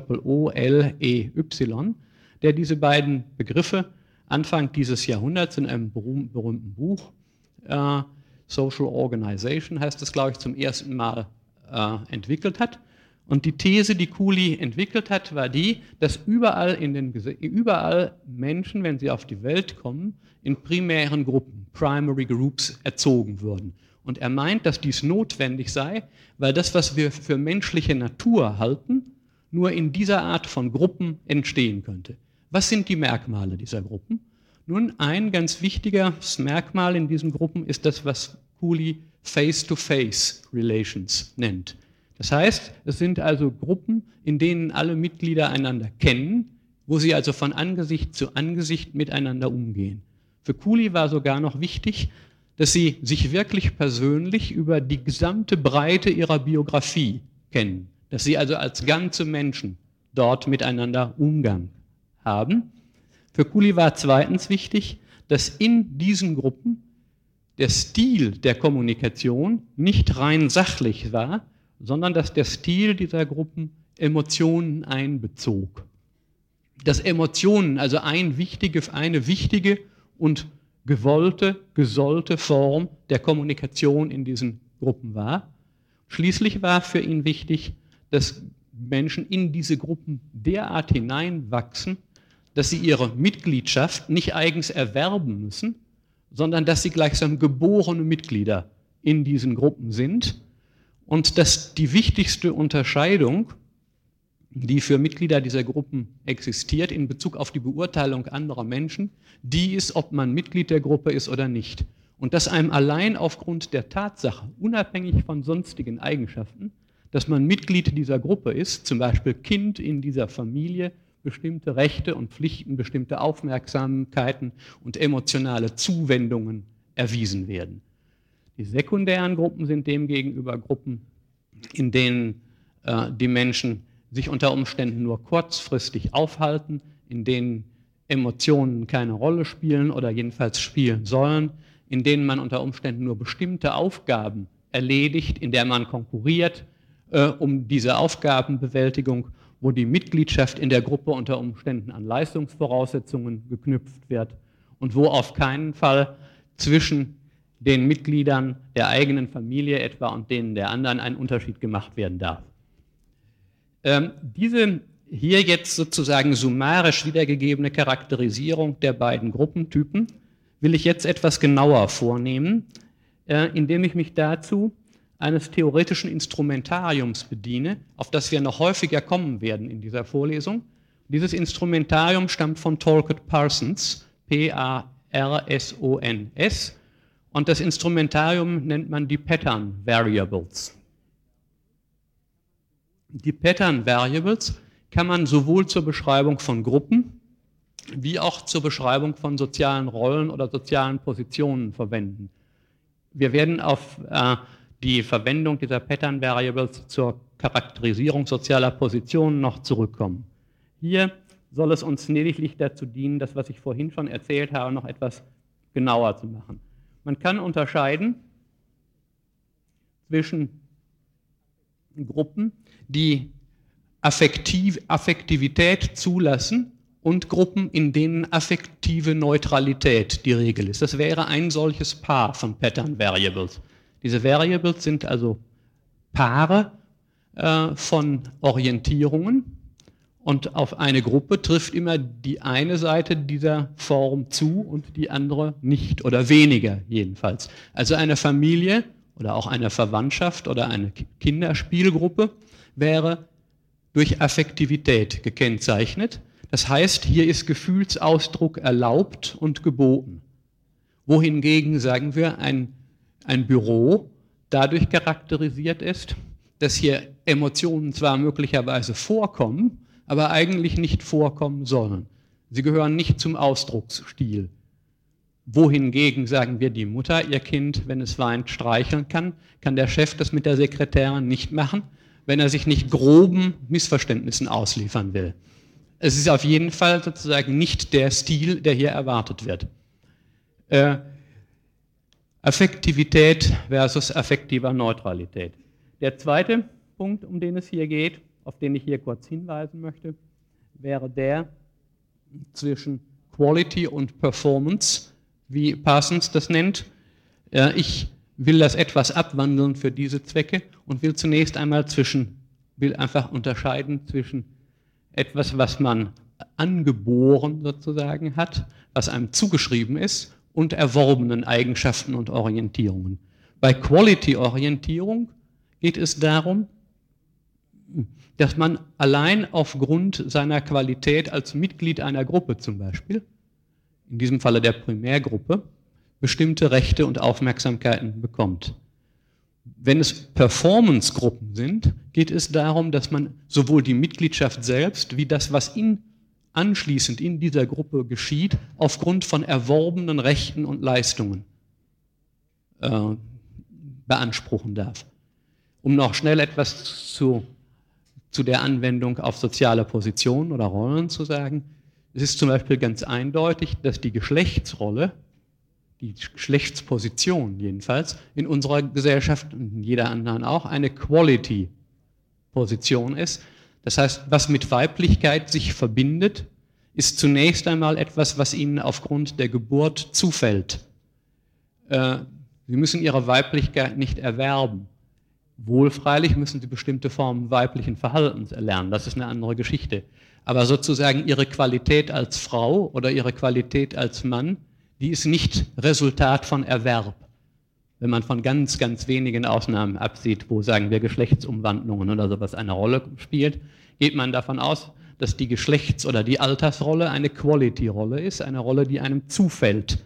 der diese beiden Begriffe Anfang dieses Jahrhunderts in einem berühmten Buch, äh, Social Organization heißt es, glaube ich, zum ersten Mal äh, entwickelt hat. Und die These, die Cooley entwickelt hat, war die, dass überall, in den, überall Menschen, wenn sie auf die Welt kommen, in primären Gruppen, Primary Groups, erzogen würden. Und er meint, dass dies notwendig sei, weil das, was wir für menschliche Natur halten, nur in dieser Art von Gruppen entstehen könnte. Was sind die Merkmale dieser Gruppen? Nun, ein ganz wichtiges Merkmal in diesen Gruppen ist das, was Cooley Face-to-Face-Relations nennt. Das heißt, es sind also Gruppen, in denen alle Mitglieder einander kennen, wo sie also von Angesicht zu Angesicht miteinander umgehen. Für Cooley war sogar noch wichtig, dass sie sich wirklich persönlich über die gesamte Breite ihrer Biografie kennen, dass sie also als ganze Menschen dort miteinander Umgang haben. Für Kuli war zweitens wichtig, dass in diesen Gruppen der Stil der Kommunikation nicht rein sachlich war, sondern dass der Stil dieser Gruppen Emotionen einbezog. Dass Emotionen also ein wichtige, eine wichtige und gewollte, gesollte Form der Kommunikation in diesen Gruppen war. Schließlich war für ihn wichtig, dass Menschen in diese Gruppen derart hineinwachsen, dass sie ihre Mitgliedschaft nicht eigens erwerben müssen, sondern dass sie gleichsam geborene Mitglieder in diesen Gruppen sind und dass die wichtigste Unterscheidung, die für Mitglieder dieser Gruppen existiert in Bezug auf die Beurteilung anderer Menschen, die ist, ob man Mitglied der Gruppe ist oder nicht. Und dass einem allein aufgrund der Tatsache, unabhängig von sonstigen Eigenschaften, dass man Mitglied dieser Gruppe ist, zum Beispiel Kind in dieser Familie, bestimmte Rechte und Pflichten, bestimmte Aufmerksamkeiten und emotionale Zuwendungen erwiesen werden. Die sekundären Gruppen sind demgegenüber Gruppen, in denen äh, die Menschen sich unter Umständen nur kurzfristig aufhalten, in denen Emotionen keine Rolle spielen oder jedenfalls spielen sollen, in denen man unter Umständen nur bestimmte Aufgaben erledigt, in der man konkurriert äh, um diese Aufgabenbewältigung wo die Mitgliedschaft in der Gruppe unter Umständen an Leistungsvoraussetzungen geknüpft wird und wo auf keinen Fall zwischen den Mitgliedern der eigenen Familie etwa und denen der anderen ein Unterschied gemacht werden darf. Ähm, diese hier jetzt sozusagen summarisch wiedergegebene Charakterisierung der beiden Gruppentypen will ich jetzt etwas genauer vornehmen, äh, indem ich mich dazu eines theoretischen Instrumentariums bediene, auf das wir noch häufiger kommen werden in dieser Vorlesung. Dieses Instrumentarium stammt von Talcott Parsons, P-A-R-S-O-N-S, und das Instrumentarium nennt man die Pattern Variables. Die Pattern Variables kann man sowohl zur Beschreibung von Gruppen wie auch zur Beschreibung von sozialen Rollen oder sozialen Positionen verwenden. Wir werden auf äh, die Verwendung dieser Pattern Variables zur Charakterisierung sozialer Positionen noch zurückkommen. Hier soll es uns lediglich dazu dienen, das, was ich vorhin schon erzählt habe, noch etwas genauer zu machen. Man kann unterscheiden zwischen Gruppen, die Affektiv Affektivität zulassen und Gruppen, in denen affektive Neutralität die Regel ist. Das wäre ein solches Paar von Pattern Variables. Diese Variables sind also Paare äh, von Orientierungen und auf eine Gruppe trifft immer die eine Seite dieser Form zu und die andere nicht oder weniger jedenfalls. Also eine Familie oder auch eine Verwandtschaft oder eine Kinderspielgruppe wäre durch Affektivität gekennzeichnet. Das heißt, hier ist Gefühlsausdruck erlaubt und geboten. Wohingegen, sagen wir, ein ein Büro dadurch charakterisiert ist, dass hier Emotionen zwar möglicherweise vorkommen, aber eigentlich nicht vorkommen sollen. Sie gehören nicht zum Ausdrucksstil. Wohingegen, sagen wir, die Mutter ihr Kind, wenn es weint, streicheln kann, kann der Chef das mit der Sekretärin nicht machen, wenn er sich nicht groben Missverständnissen ausliefern will. Es ist auf jeden Fall sozusagen nicht der Stil, der hier erwartet wird. Äh, Affektivität versus affektiver Neutralität. Der zweite Punkt, um den es hier geht, auf den ich hier kurz hinweisen möchte, wäre der zwischen Quality und Performance, wie Parsons das nennt. Ich will das etwas abwandeln für diese Zwecke und will zunächst einmal zwischen, will einfach unterscheiden zwischen etwas, was man angeboren sozusagen hat, was einem zugeschrieben ist, und erworbenen Eigenschaften und Orientierungen. Bei Quality-Orientierung geht es darum, dass man allein aufgrund seiner Qualität als Mitglied einer Gruppe zum Beispiel, in diesem Falle der Primärgruppe, bestimmte Rechte und Aufmerksamkeiten bekommt. Wenn es Performance-Gruppen sind, geht es darum, dass man sowohl die Mitgliedschaft selbst wie das, was in anschließend in dieser Gruppe geschieht, aufgrund von erworbenen Rechten und Leistungen äh, beanspruchen darf. Um noch schnell etwas zu, zu der Anwendung auf soziale Positionen oder Rollen zu sagen, Es ist zum Beispiel ganz eindeutig, dass die Geschlechtsrolle, die Geschlechtsposition jedenfalls, in unserer Gesellschaft und in jeder anderen auch eine Quality-Position ist. Das heißt, was mit Weiblichkeit sich verbindet, ist zunächst einmal etwas, was ihnen aufgrund der Geburt zufällt. Äh, sie müssen ihre Weiblichkeit nicht erwerben. Wohl freilich müssen sie bestimmte Formen weiblichen Verhaltens erlernen, das ist eine andere Geschichte. Aber sozusagen ihre Qualität als Frau oder ihre Qualität als Mann, die ist nicht Resultat von Erwerb. Wenn man von ganz, ganz wenigen Ausnahmen absieht, wo sagen wir Geschlechtsumwandlungen oder sowas eine Rolle spielt, geht man davon aus, dass die Geschlechts- oder die Altersrolle eine Quality-Rolle ist, eine Rolle, die einem zufällt.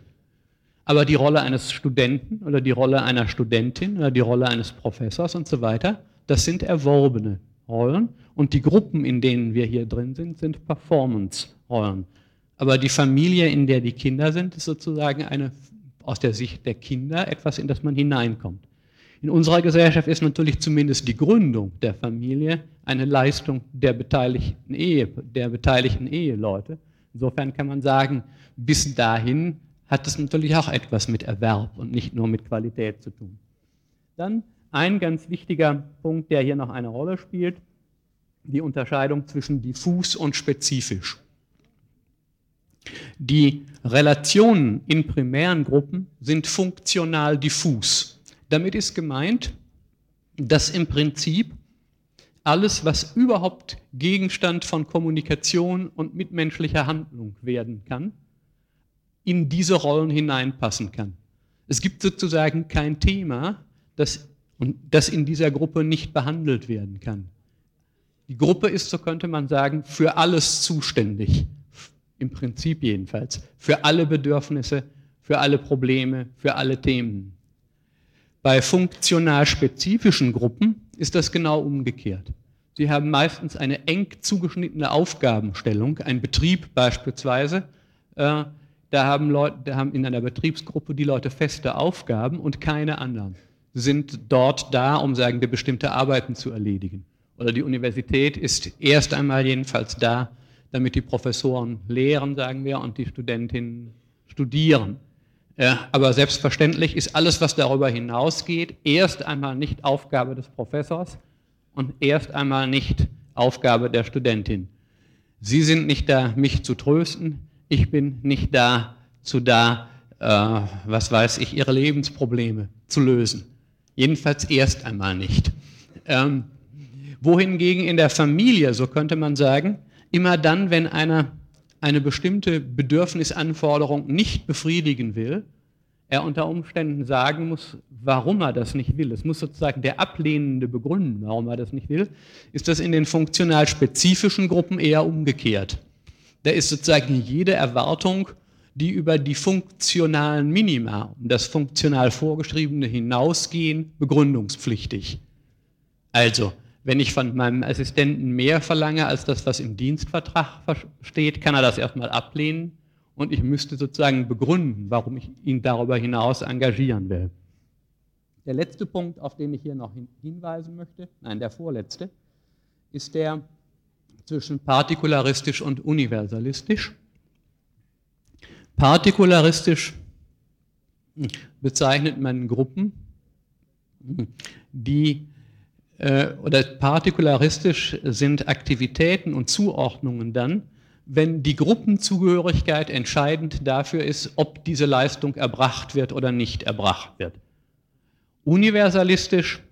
Aber die Rolle eines Studenten oder die Rolle einer Studentin oder die Rolle eines Professors und so weiter, das sind erworbene Rollen. Und die Gruppen, in denen wir hier drin sind, sind Performance-Rollen. Aber die Familie, in der die Kinder sind, ist sozusagen eine, aus der Sicht der Kinder etwas, in das man hineinkommt. In unserer Gesellschaft ist natürlich zumindest die Gründung der Familie eine Leistung der beteiligten, Ehe, der beteiligten Eheleute. Insofern kann man sagen, bis dahin hat es natürlich auch etwas mit Erwerb und nicht nur mit Qualität zu tun. Dann ein ganz wichtiger Punkt, der hier noch eine Rolle spielt, die Unterscheidung zwischen diffus und spezifisch. Die Relationen in primären Gruppen sind funktional diffus. Damit ist gemeint, dass im Prinzip alles, was überhaupt Gegenstand von Kommunikation und mitmenschlicher Handlung werden kann, in diese Rollen hineinpassen kann. Es gibt sozusagen kein Thema, das, das in dieser Gruppe nicht behandelt werden kann. Die Gruppe ist, so könnte man sagen, für alles zuständig, im Prinzip jedenfalls, für alle Bedürfnisse, für alle Probleme, für alle Themen. Bei funktional spezifischen Gruppen ist das genau umgekehrt. Sie haben meistens eine eng zugeschnittene Aufgabenstellung, ein Betrieb beispielsweise, äh, da haben, Leute, da haben in einer Betriebsgruppe die Leute feste Aufgaben und keine anderen. Sind dort da, um, sagen bestimmte Arbeiten zu erledigen. Oder die Universität ist erst einmal jedenfalls da, damit die Professoren lehren, sagen wir, und die Studentinnen studieren. Aber selbstverständlich ist alles, was darüber hinausgeht, erst einmal nicht Aufgabe des Professors und erst einmal nicht Aufgabe der Studentin. Sie sind nicht da, mich zu trösten, ich bin nicht dazu da, äh, was weiß ich, ihre Lebensprobleme zu lösen. Jedenfalls erst einmal nicht. Ähm, wohingegen in der Familie, so könnte man sagen, immer dann, wenn einer eine bestimmte Bedürfnisanforderung nicht befriedigen will, er unter Umständen sagen muss, warum er das nicht will. Es muss sozusagen der Ablehnende begründen, warum er das nicht will, ist das in den funktional spezifischen Gruppen eher umgekehrt. Da ist sozusagen jede Erwartung, die über die funktionalen Minima und das funktional Vorgeschriebene hinausgehen, begründungspflichtig. Also, wenn ich von meinem Assistenten mehr verlange als das, was im Dienstvertrag steht, kann er das erstmal ablehnen und ich müsste sozusagen begründen, warum ich ihn darüber hinaus engagieren will. Der letzte Punkt, auf den ich hier noch hinweisen möchte, nein, der vorletzte, ist der zwischen partikularistisch und universalistisch. Partikularistisch bezeichnet man Gruppen, die oder partikularistisch sind Aktivitäten und Zuordnungen dann, wenn die Gruppenzugehörigkeit entscheidend dafür ist, ob diese Leistung erbracht wird oder nicht erbracht wird. Universalistisch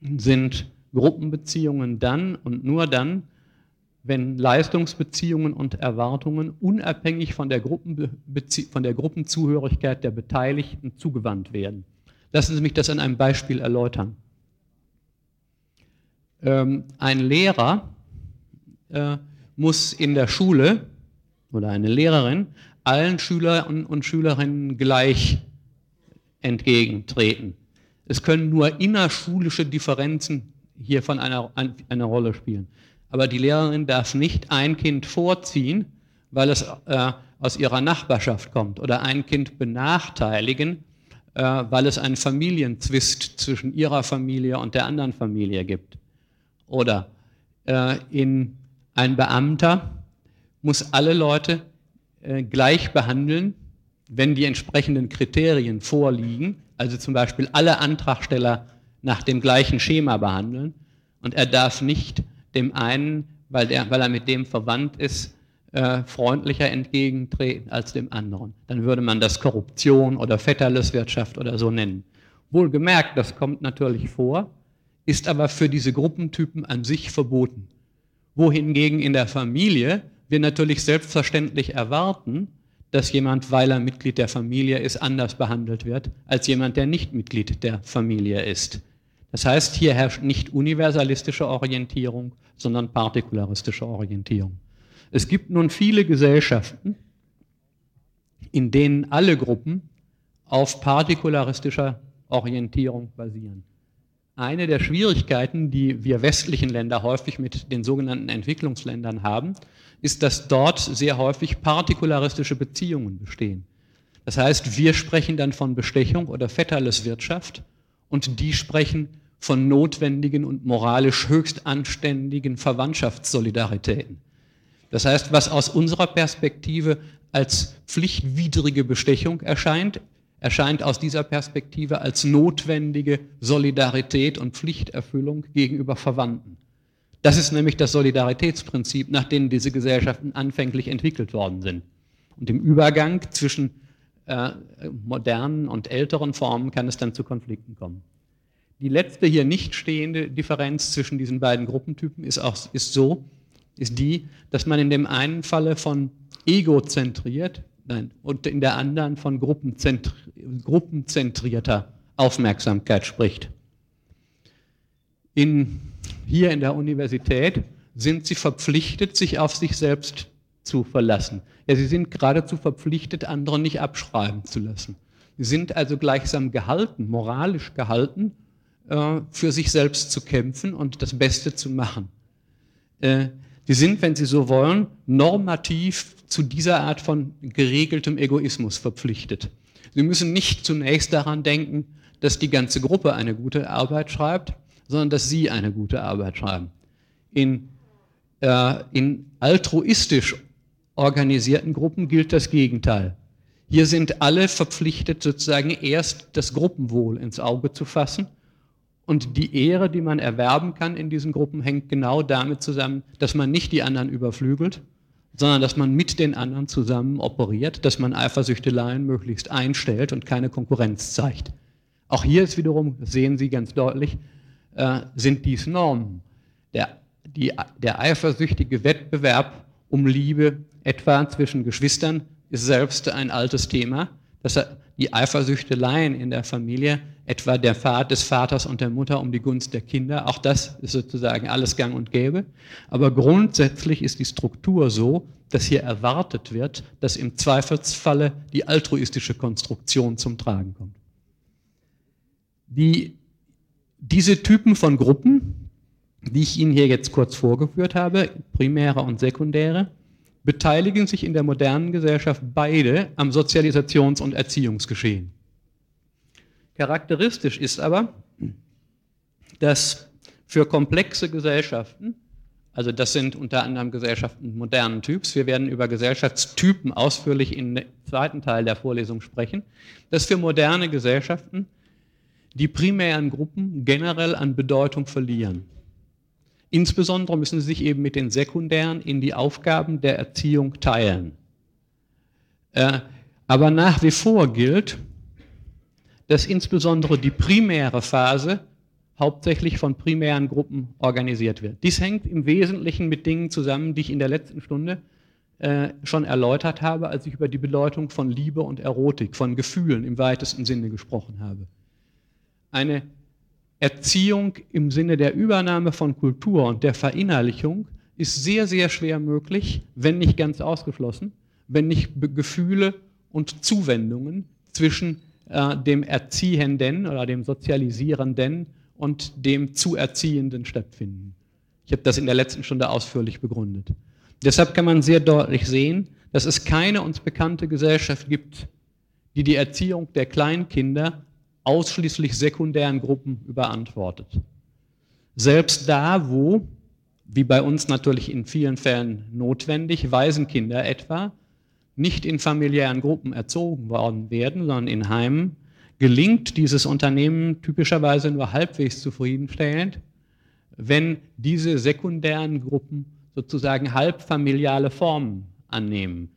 sind Gruppenbeziehungen dann und nur dann, wenn Leistungsbeziehungen und Erwartungen unabhängig von der, von der Gruppenzugehörigkeit der Beteiligten zugewandt werden. Lassen Sie mich das an einem Beispiel erläutern. Ähm, ein Lehrer äh, muss in der Schule oder eine Lehrerin allen Schülern und Schülerinnen gleich entgegentreten. Es können nur innerschulische Differenzen hier von einer, einer Rolle spielen. Aber die Lehrerin darf nicht ein Kind vorziehen, weil es äh, aus ihrer Nachbarschaft kommt oder ein Kind benachteiligen, äh, weil es einen Familienzwist zwischen ihrer Familie und der anderen Familie gibt. Oder äh, in ein Beamter muss alle Leute äh, gleich behandeln, wenn die entsprechenden Kriterien vorliegen, also zum Beispiel alle Antragsteller nach dem gleichen Schema behandeln und er darf nicht dem einen, weil, der, weil er mit dem verwandt ist, äh, freundlicher entgegentreten als dem anderen. Dann würde man das Korruption oder Vetterleswirtschaft oder so nennen. Wohlgemerkt, das kommt natürlich vor, ist aber für diese Gruppentypen an sich verboten. Wohingegen in der Familie wir natürlich selbstverständlich erwarten, dass jemand, weil er Mitglied der Familie ist, anders behandelt wird als jemand, der nicht Mitglied der Familie ist. Das heißt, hier herrscht nicht universalistische Orientierung, sondern partikularistische Orientierung. Es gibt nun viele Gesellschaften, in denen alle Gruppen auf partikularistischer Orientierung basieren. Eine der Schwierigkeiten, die wir westlichen Länder häufig mit den sogenannten Entwicklungsländern haben, ist, dass dort sehr häufig partikularistische Beziehungen bestehen. Das heißt, wir sprechen dann von Bestechung oder Vetterleswirtschaft und die sprechen von notwendigen und moralisch höchst anständigen Verwandtschaftssolidaritäten. Das heißt, was aus unserer Perspektive als pflichtwidrige Bestechung erscheint, erscheint aus dieser Perspektive als notwendige Solidarität und Pflichterfüllung gegenüber Verwandten. Das ist nämlich das Solidaritätsprinzip, nach dem diese Gesellschaften anfänglich entwickelt worden sind. Und im Übergang zwischen äh, modernen und älteren Formen kann es dann zu Konflikten kommen. Die letzte hier nicht stehende Differenz zwischen diesen beiden Gruppentypen ist, auch, ist so, ist die, dass man in dem einen Falle von egozentriert, nein, und in der anderen von gruppenzentri gruppenzentrierter Aufmerksamkeit spricht. In, hier in der Universität sind sie verpflichtet, sich auf sich selbst zu verlassen. Ja, sie sind geradezu verpflichtet, andere nicht abschreiben zu lassen. Sie sind also gleichsam gehalten, moralisch gehalten, äh, für sich selbst zu kämpfen und das Beste zu machen. Sie sind, wenn Sie so wollen, normativ zu dieser Art von geregeltem Egoismus verpflichtet. Sie müssen nicht zunächst daran denken, dass die ganze Gruppe eine gute Arbeit schreibt, sondern dass Sie eine gute Arbeit schreiben. In, äh, in altruistisch organisierten Gruppen gilt das Gegenteil. Hier sind alle verpflichtet, sozusagen erst das Gruppenwohl ins Auge zu fassen und die Ehre, die man erwerben kann in diesen Gruppen, hängt genau damit zusammen, dass man nicht die anderen überflügelt, sondern dass man mit den anderen zusammen operiert, dass man Eifersüchteleien möglichst einstellt und keine Konkurrenz zeigt. Auch hier ist wiederum, sehen Sie ganz deutlich, äh, sind dies Normen. Der, die, der eifersüchtige Wettbewerb um Liebe, etwa zwischen Geschwistern, ist selbst ein altes Thema. Das, die Eifersüchteleien in der Familie etwa der Vater des Vaters und der Mutter um die Gunst der Kinder. Auch das ist sozusagen alles gang und gäbe. Aber grundsätzlich ist die Struktur so, dass hier erwartet wird, dass im Zweifelsfalle die altruistische Konstruktion zum Tragen kommt. Die, diese Typen von Gruppen, die ich Ihnen hier jetzt kurz vorgeführt habe, primäre und sekundäre, beteiligen sich in der modernen Gesellschaft beide am Sozialisations- und Erziehungsgeschehen. Charakteristisch ist aber, dass für komplexe Gesellschaften, also das sind unter anderem Gesellschaften modernen Typs, wir werden über Gesellschaftstypen ausführlich im zweiten Teil der Vorlesung sprechen, dass für moderne Gesellschaften die primären Gruppen generell an Bedeutung verlieren. Insbesondere müssen sie sich eben mit den sekundären in die Aufgaben der Erziehung teilen. Äh, aber nach wie vor gilt, dass insbesondere die primäre Phase hauptsächlich von primären Gruppen organisiert wird. Dies hängt im Wesentlichen mit Dingen zusammen, die ich in der letzten Stunde äh, schon erläutert habe, als ich über die Bedeutung von Liebe und Erotik, von Gefühlen im weitesten Sinne gesprochen habe. Eine Erziehung im Sinne der Übernahme von Kultur und der Verinnerlichung ist sehr, sehr schwer möglich, wenn nicht ganz ausgeschlossen, wenn nicht Gefühle und Zuwendungen zwischen äh, dem Erziehenden oder dem Sozialisierenden und dem Zuerziehenden stattfinden. Ich habe das in der letzten Stunde ausführlich begründet. Deshalb kann man sehr deutlich sehen, dass es keine uns bekannte Gesellschaft gibt, die die Erziehung der Kleinkinder ausschließlich sekundären Gruppen überantwortet. Selbst da, wo wie bei uns natürlich in vielen Fällen notwendig, Waisenkinder etwa, nicht in familiären Gruppen erzogen worden werden, sondern in Heimen, gelingt dieses Unternehmen typischerweise nur halbwegs zufriedenstellend, wenn diese sekundären Gruppen sozusagen halbfamiliale Formen annehmen.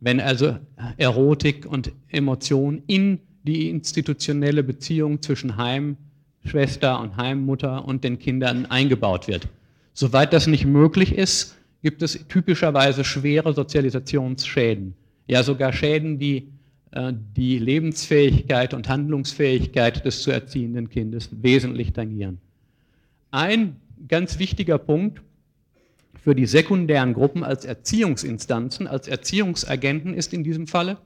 Wenn also Erotik und Emotion in die institutionelle Beziehung zwischen Heimschwester und Heimmutter und den Kindern eingebaut wird. Soweit das nicht möglich ist, gibt es typischerweise schwere Sozialisationsschäden. Ja, sogar Schäden, die äh, die Lebensfähigkeit und Handlungsfähigkeit des zu erziehenden Kindes wesentlich tangieren. Ein ganz wichtiger Punkt für die sekundären Gruppen als Erziehungsinstanzen, als Erziehungsagenten ist in diesem Falle,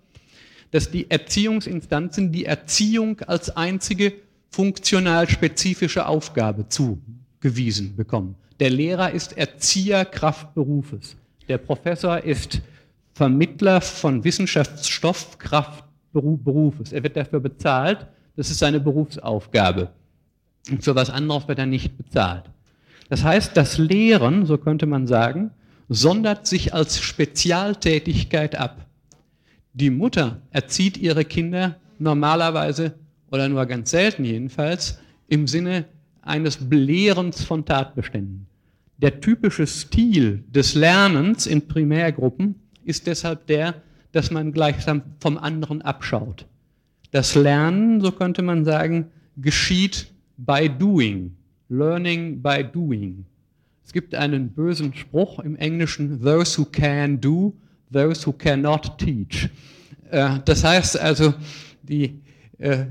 dass die Erziehungsinstanzen die Erziehung als einzige funktional spezifische Aufgabe zugewiesen bekommen. Der Lehrer ist Erzieher Kraftberufes. Der Professor ist Vermittler von Wissenschaftsstoff Kraftberufes. Er wird dafür bezahlt. Das ist seine Berufsaufgabe. Und für was anderes wird er nicht bezahlt. Das heißt, das Lehren, so könnte man sagen, sondert sich als Spezialtätigkeit ab. Die Mutter erzieht ihre Kinder normalerweise oder nur ganz selten jedenfalls im Sinne eines Belehrens von Tatbeständen. Der typische Stil des Lernens in Primärgruppen ist deshalb der, dass man gleichsam vom anderen abschaut. Das Lernen, so könnte man sagen, geschieht by doing, learning by doing. Es gibt einen bösen Spruch im Englischen, those who can do, those who cannot teach. Äh, das heißt also, die, äh,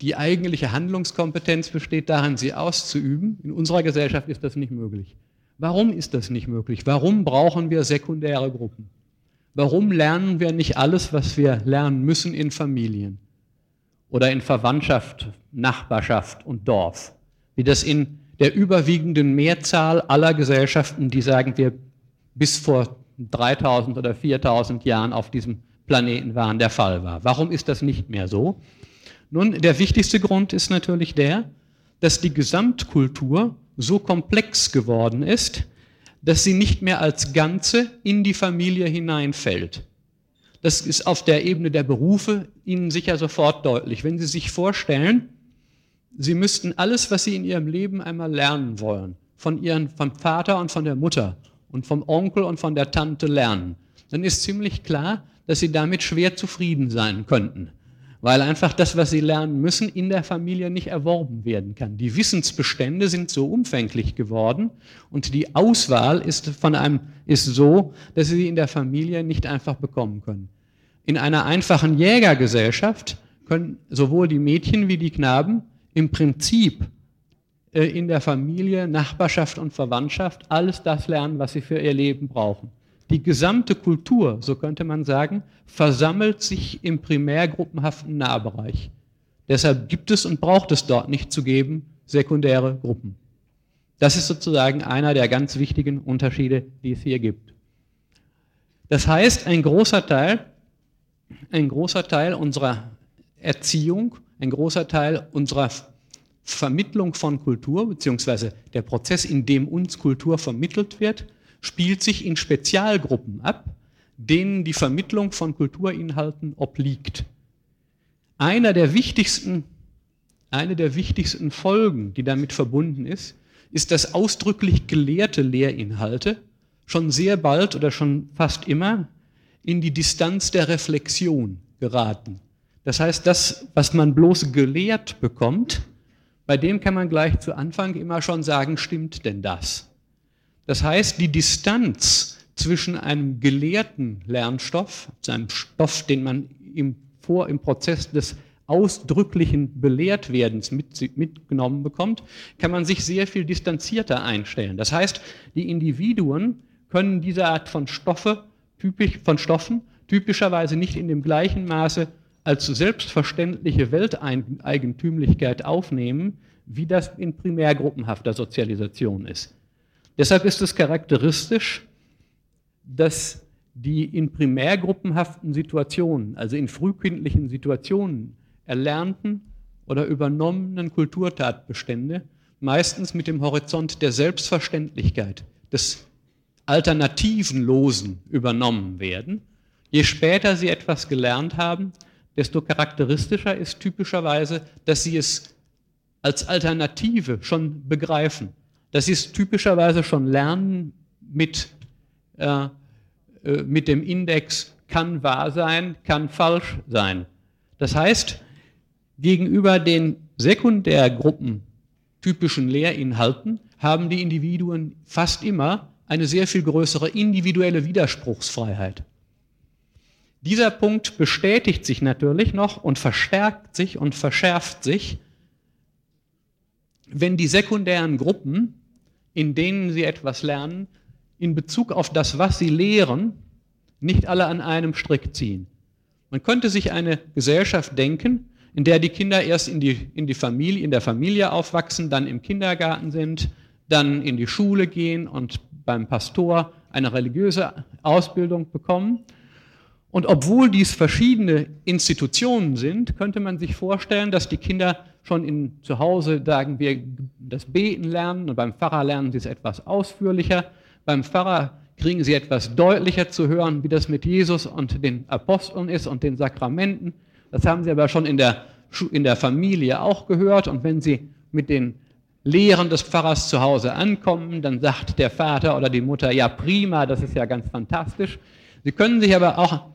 die eigentliche Handlungskompetenz besteht darin, sie auszuüben. In unserer Gesellschaft ist das nicht möglich. Warum ist das nicht möglich? Warum brauchen wir sekundäre Gruppen? Warum lernen wir nicht alles, was wir lernen müssen in Familien oder in Verwandtschaft, Nachbarschaft und Dorf? Wie das in der überwiegenden Mehrzahl aller Gesellschaften, die sagen wir bis vor 3000 oder 4000 Jahren auf diesem Planeten waren, der Fall war. Warum ist das nicht mehr so? Nun, der wichtigste Grund ist natürlich der, dass die Gesamtkultur so komplex geworden ist, dass sie nicht mehr als Ganze in die Familie hineinfällt. Das ist auf der Ebene der Berufe Ihnen sicher sofort deutlich. Wenn Sie sich vorstellen, Sie müssten alles, was Sie in Ihrem Leben einmal lernen wollen, von Ihren, vom Vater und von der Mutter und vom Onkel und von der Tante lernen, dann ist ziemlich klar, dass Sie damit schwer zufrieden sein könnten weil einfach das, was sie lernen müssen, in der Familie nicht erworben werden kann. Die Wissensbestände sind so umfänglich geworden und die Auswahl ist von einem ist so, dass sie sie in der Familie nicht einfach bekommen können. In einer einfachen Jägergesellschaft können sowohl die Mädchen wie die Knaben im Prinzip äh, in der Familie, Nachbarschaft und Verwandtschaft alles das lernen, was sie für ihr Leben brauchen. Die gesamte Kultur, so könnte man sagen, versammelt sich im primärgruppenhaften Nahbereich. Deshalb gibt es und braucht es dort nicht zu geben sekundäre Gruppen. Das ist sozusagen einer der ganz wichtigen Unterschiede, die es hier gibt. Das heißt, ein großer Teil, ein großer Teil unserer Erziehung, ein großer Teil unserer Vermittlung von Kultur, beziehungsweise der Prozess, in dem uns Kultur vermittelt wird, spielt sich in Spezialgruppen ab, denen die Vermittlung von Kulturinhalten obliegt. Einer der wichtigsten, eine der wichtigsten Folgen, die damit verbunden ist, ist, dass ausdrücklich gelehrte Lehrinhalte schon sehr bald oder schon fast immer in die Distanz der Reflexion geraten. Das heißt, das, was man bloß gelehrt bekommt, bei dem kann man gleich zu Anfang immer schon sagen, stimmt denn das? Das heißt, die Distanz zwischen einem gelehrten Lernstoff, einem Stoff, den man im, vor, im Prozess des ausdrücklichen Belehrtwerdens mit, mitgenommen bekommt, kann man sich sehr viel distanzierter einstellen. Das heißt, die Individuen können diese Art von Stoffe, typisch, von Stoffen typischerweise nicht in dem gleichen Maße als selbstverständliche Welteigentümlichkeit aufnehmen, wie das in primärgruppenhafter Sozialisation ist. Deshalb ist es charakteristisch, dass die in primärgruppenhaften Situationen, also in frühkindlichen Situationen erlernten oder übernommenen Kulturtatbestände meistens mit dem Horizont der Selbstverständlichkeit, des alternativen Losen übernommen werden. Je später sie etwas gelernt haben, desto charakteristischer ist typischerweise, dass sie es als Alternative schon begreifen, sie es typischerweise schon lernen mit, äh, äh, mit dem Index kann wahr sein, kann falsch sein. Das heißt, gegenüber den Sekundärgruppen typischen Lehrinhalten haben die Individuen fast immer eine sehr viel größere individuelle Widerspruchsfreiheit. Dieser Punkt bestätigt sich natürlich noch und verstärkt sich und verschärft sich, wenn die sekundären Gruppen, in denen sie etwas lernen, in Bezug auf das, was sie lehren, nicht alle an einem Strick ziehen. Man könnte sich eine Gesellschaft denken, in der die Kinder erst in, die, in, die Familie, in der Familie aufwachsen, dann im Kindergarten sind, dann in die Schule gehen und beim Pastor eine religiöse Ausbildung bekommen und obwohl dies verschiedene Institutionen sind, könnte man sich vorstellen, dass die Kinder schon in, zu Hause, sagen wir, das Beten lernen und beim Pfarrer lernen sie es etwas ausführlicher. Beim Pfarrer kriegen sie etwas deutlicher zu hören, wie das mit Jesus und den Aposteln ist und den Sakramenten. Das haben sie aber schon in der, in der Familie auch gehört. Und wenn sie mit den Lehren des Pfarrers zu Hause ankommen, dann sagt der Vater oder die Mutter, ja prima, das ist ja ganz fantastisch. Sie können sich aber auch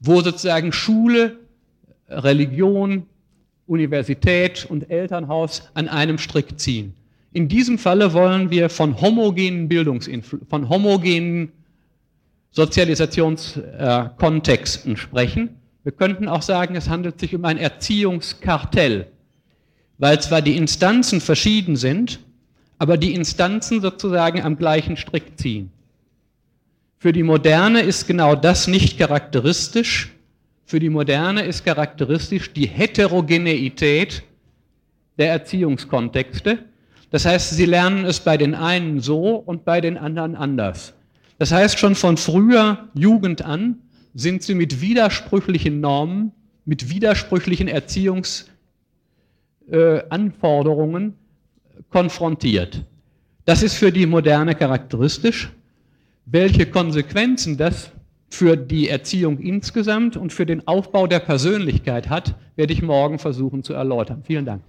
wo sozusagen Schule, Religion, Universität und Elternhaus an einem Strick ziehen. In diesem Falle wollen wir von homogenen Bildungsinflu von homogenen Sozialisationskontexten äh, sprechen. Wir könnten auch sagen, es handelt sich um ein Erziehungskartell, weil zwar die Instanzen verschieden sind, aber die Instanzen sozusagen am gleichen Strick ziehen. Für die Moderne ist genau das nicht charakteristisch. Für die Moderne ist charakteristisch die Heterogeneität der Erziehungskontexte. Das heißt, sie lernen es bei den einen so und bei den anderen anders. Das heißt, schon von früher Jugend an sind sie mit widersprüchlichen Normen, mit widersprüchlichen Erziehungsanforderungen äh, konfrontiert. Das ist für die Moderne charakteristisch. Welche Konsequenzen das für die Erziehung insgesamt und für den Aufbau der Persönlichkeit hat, werde ich morgen versuchen zu erläutern. Vielen Dank.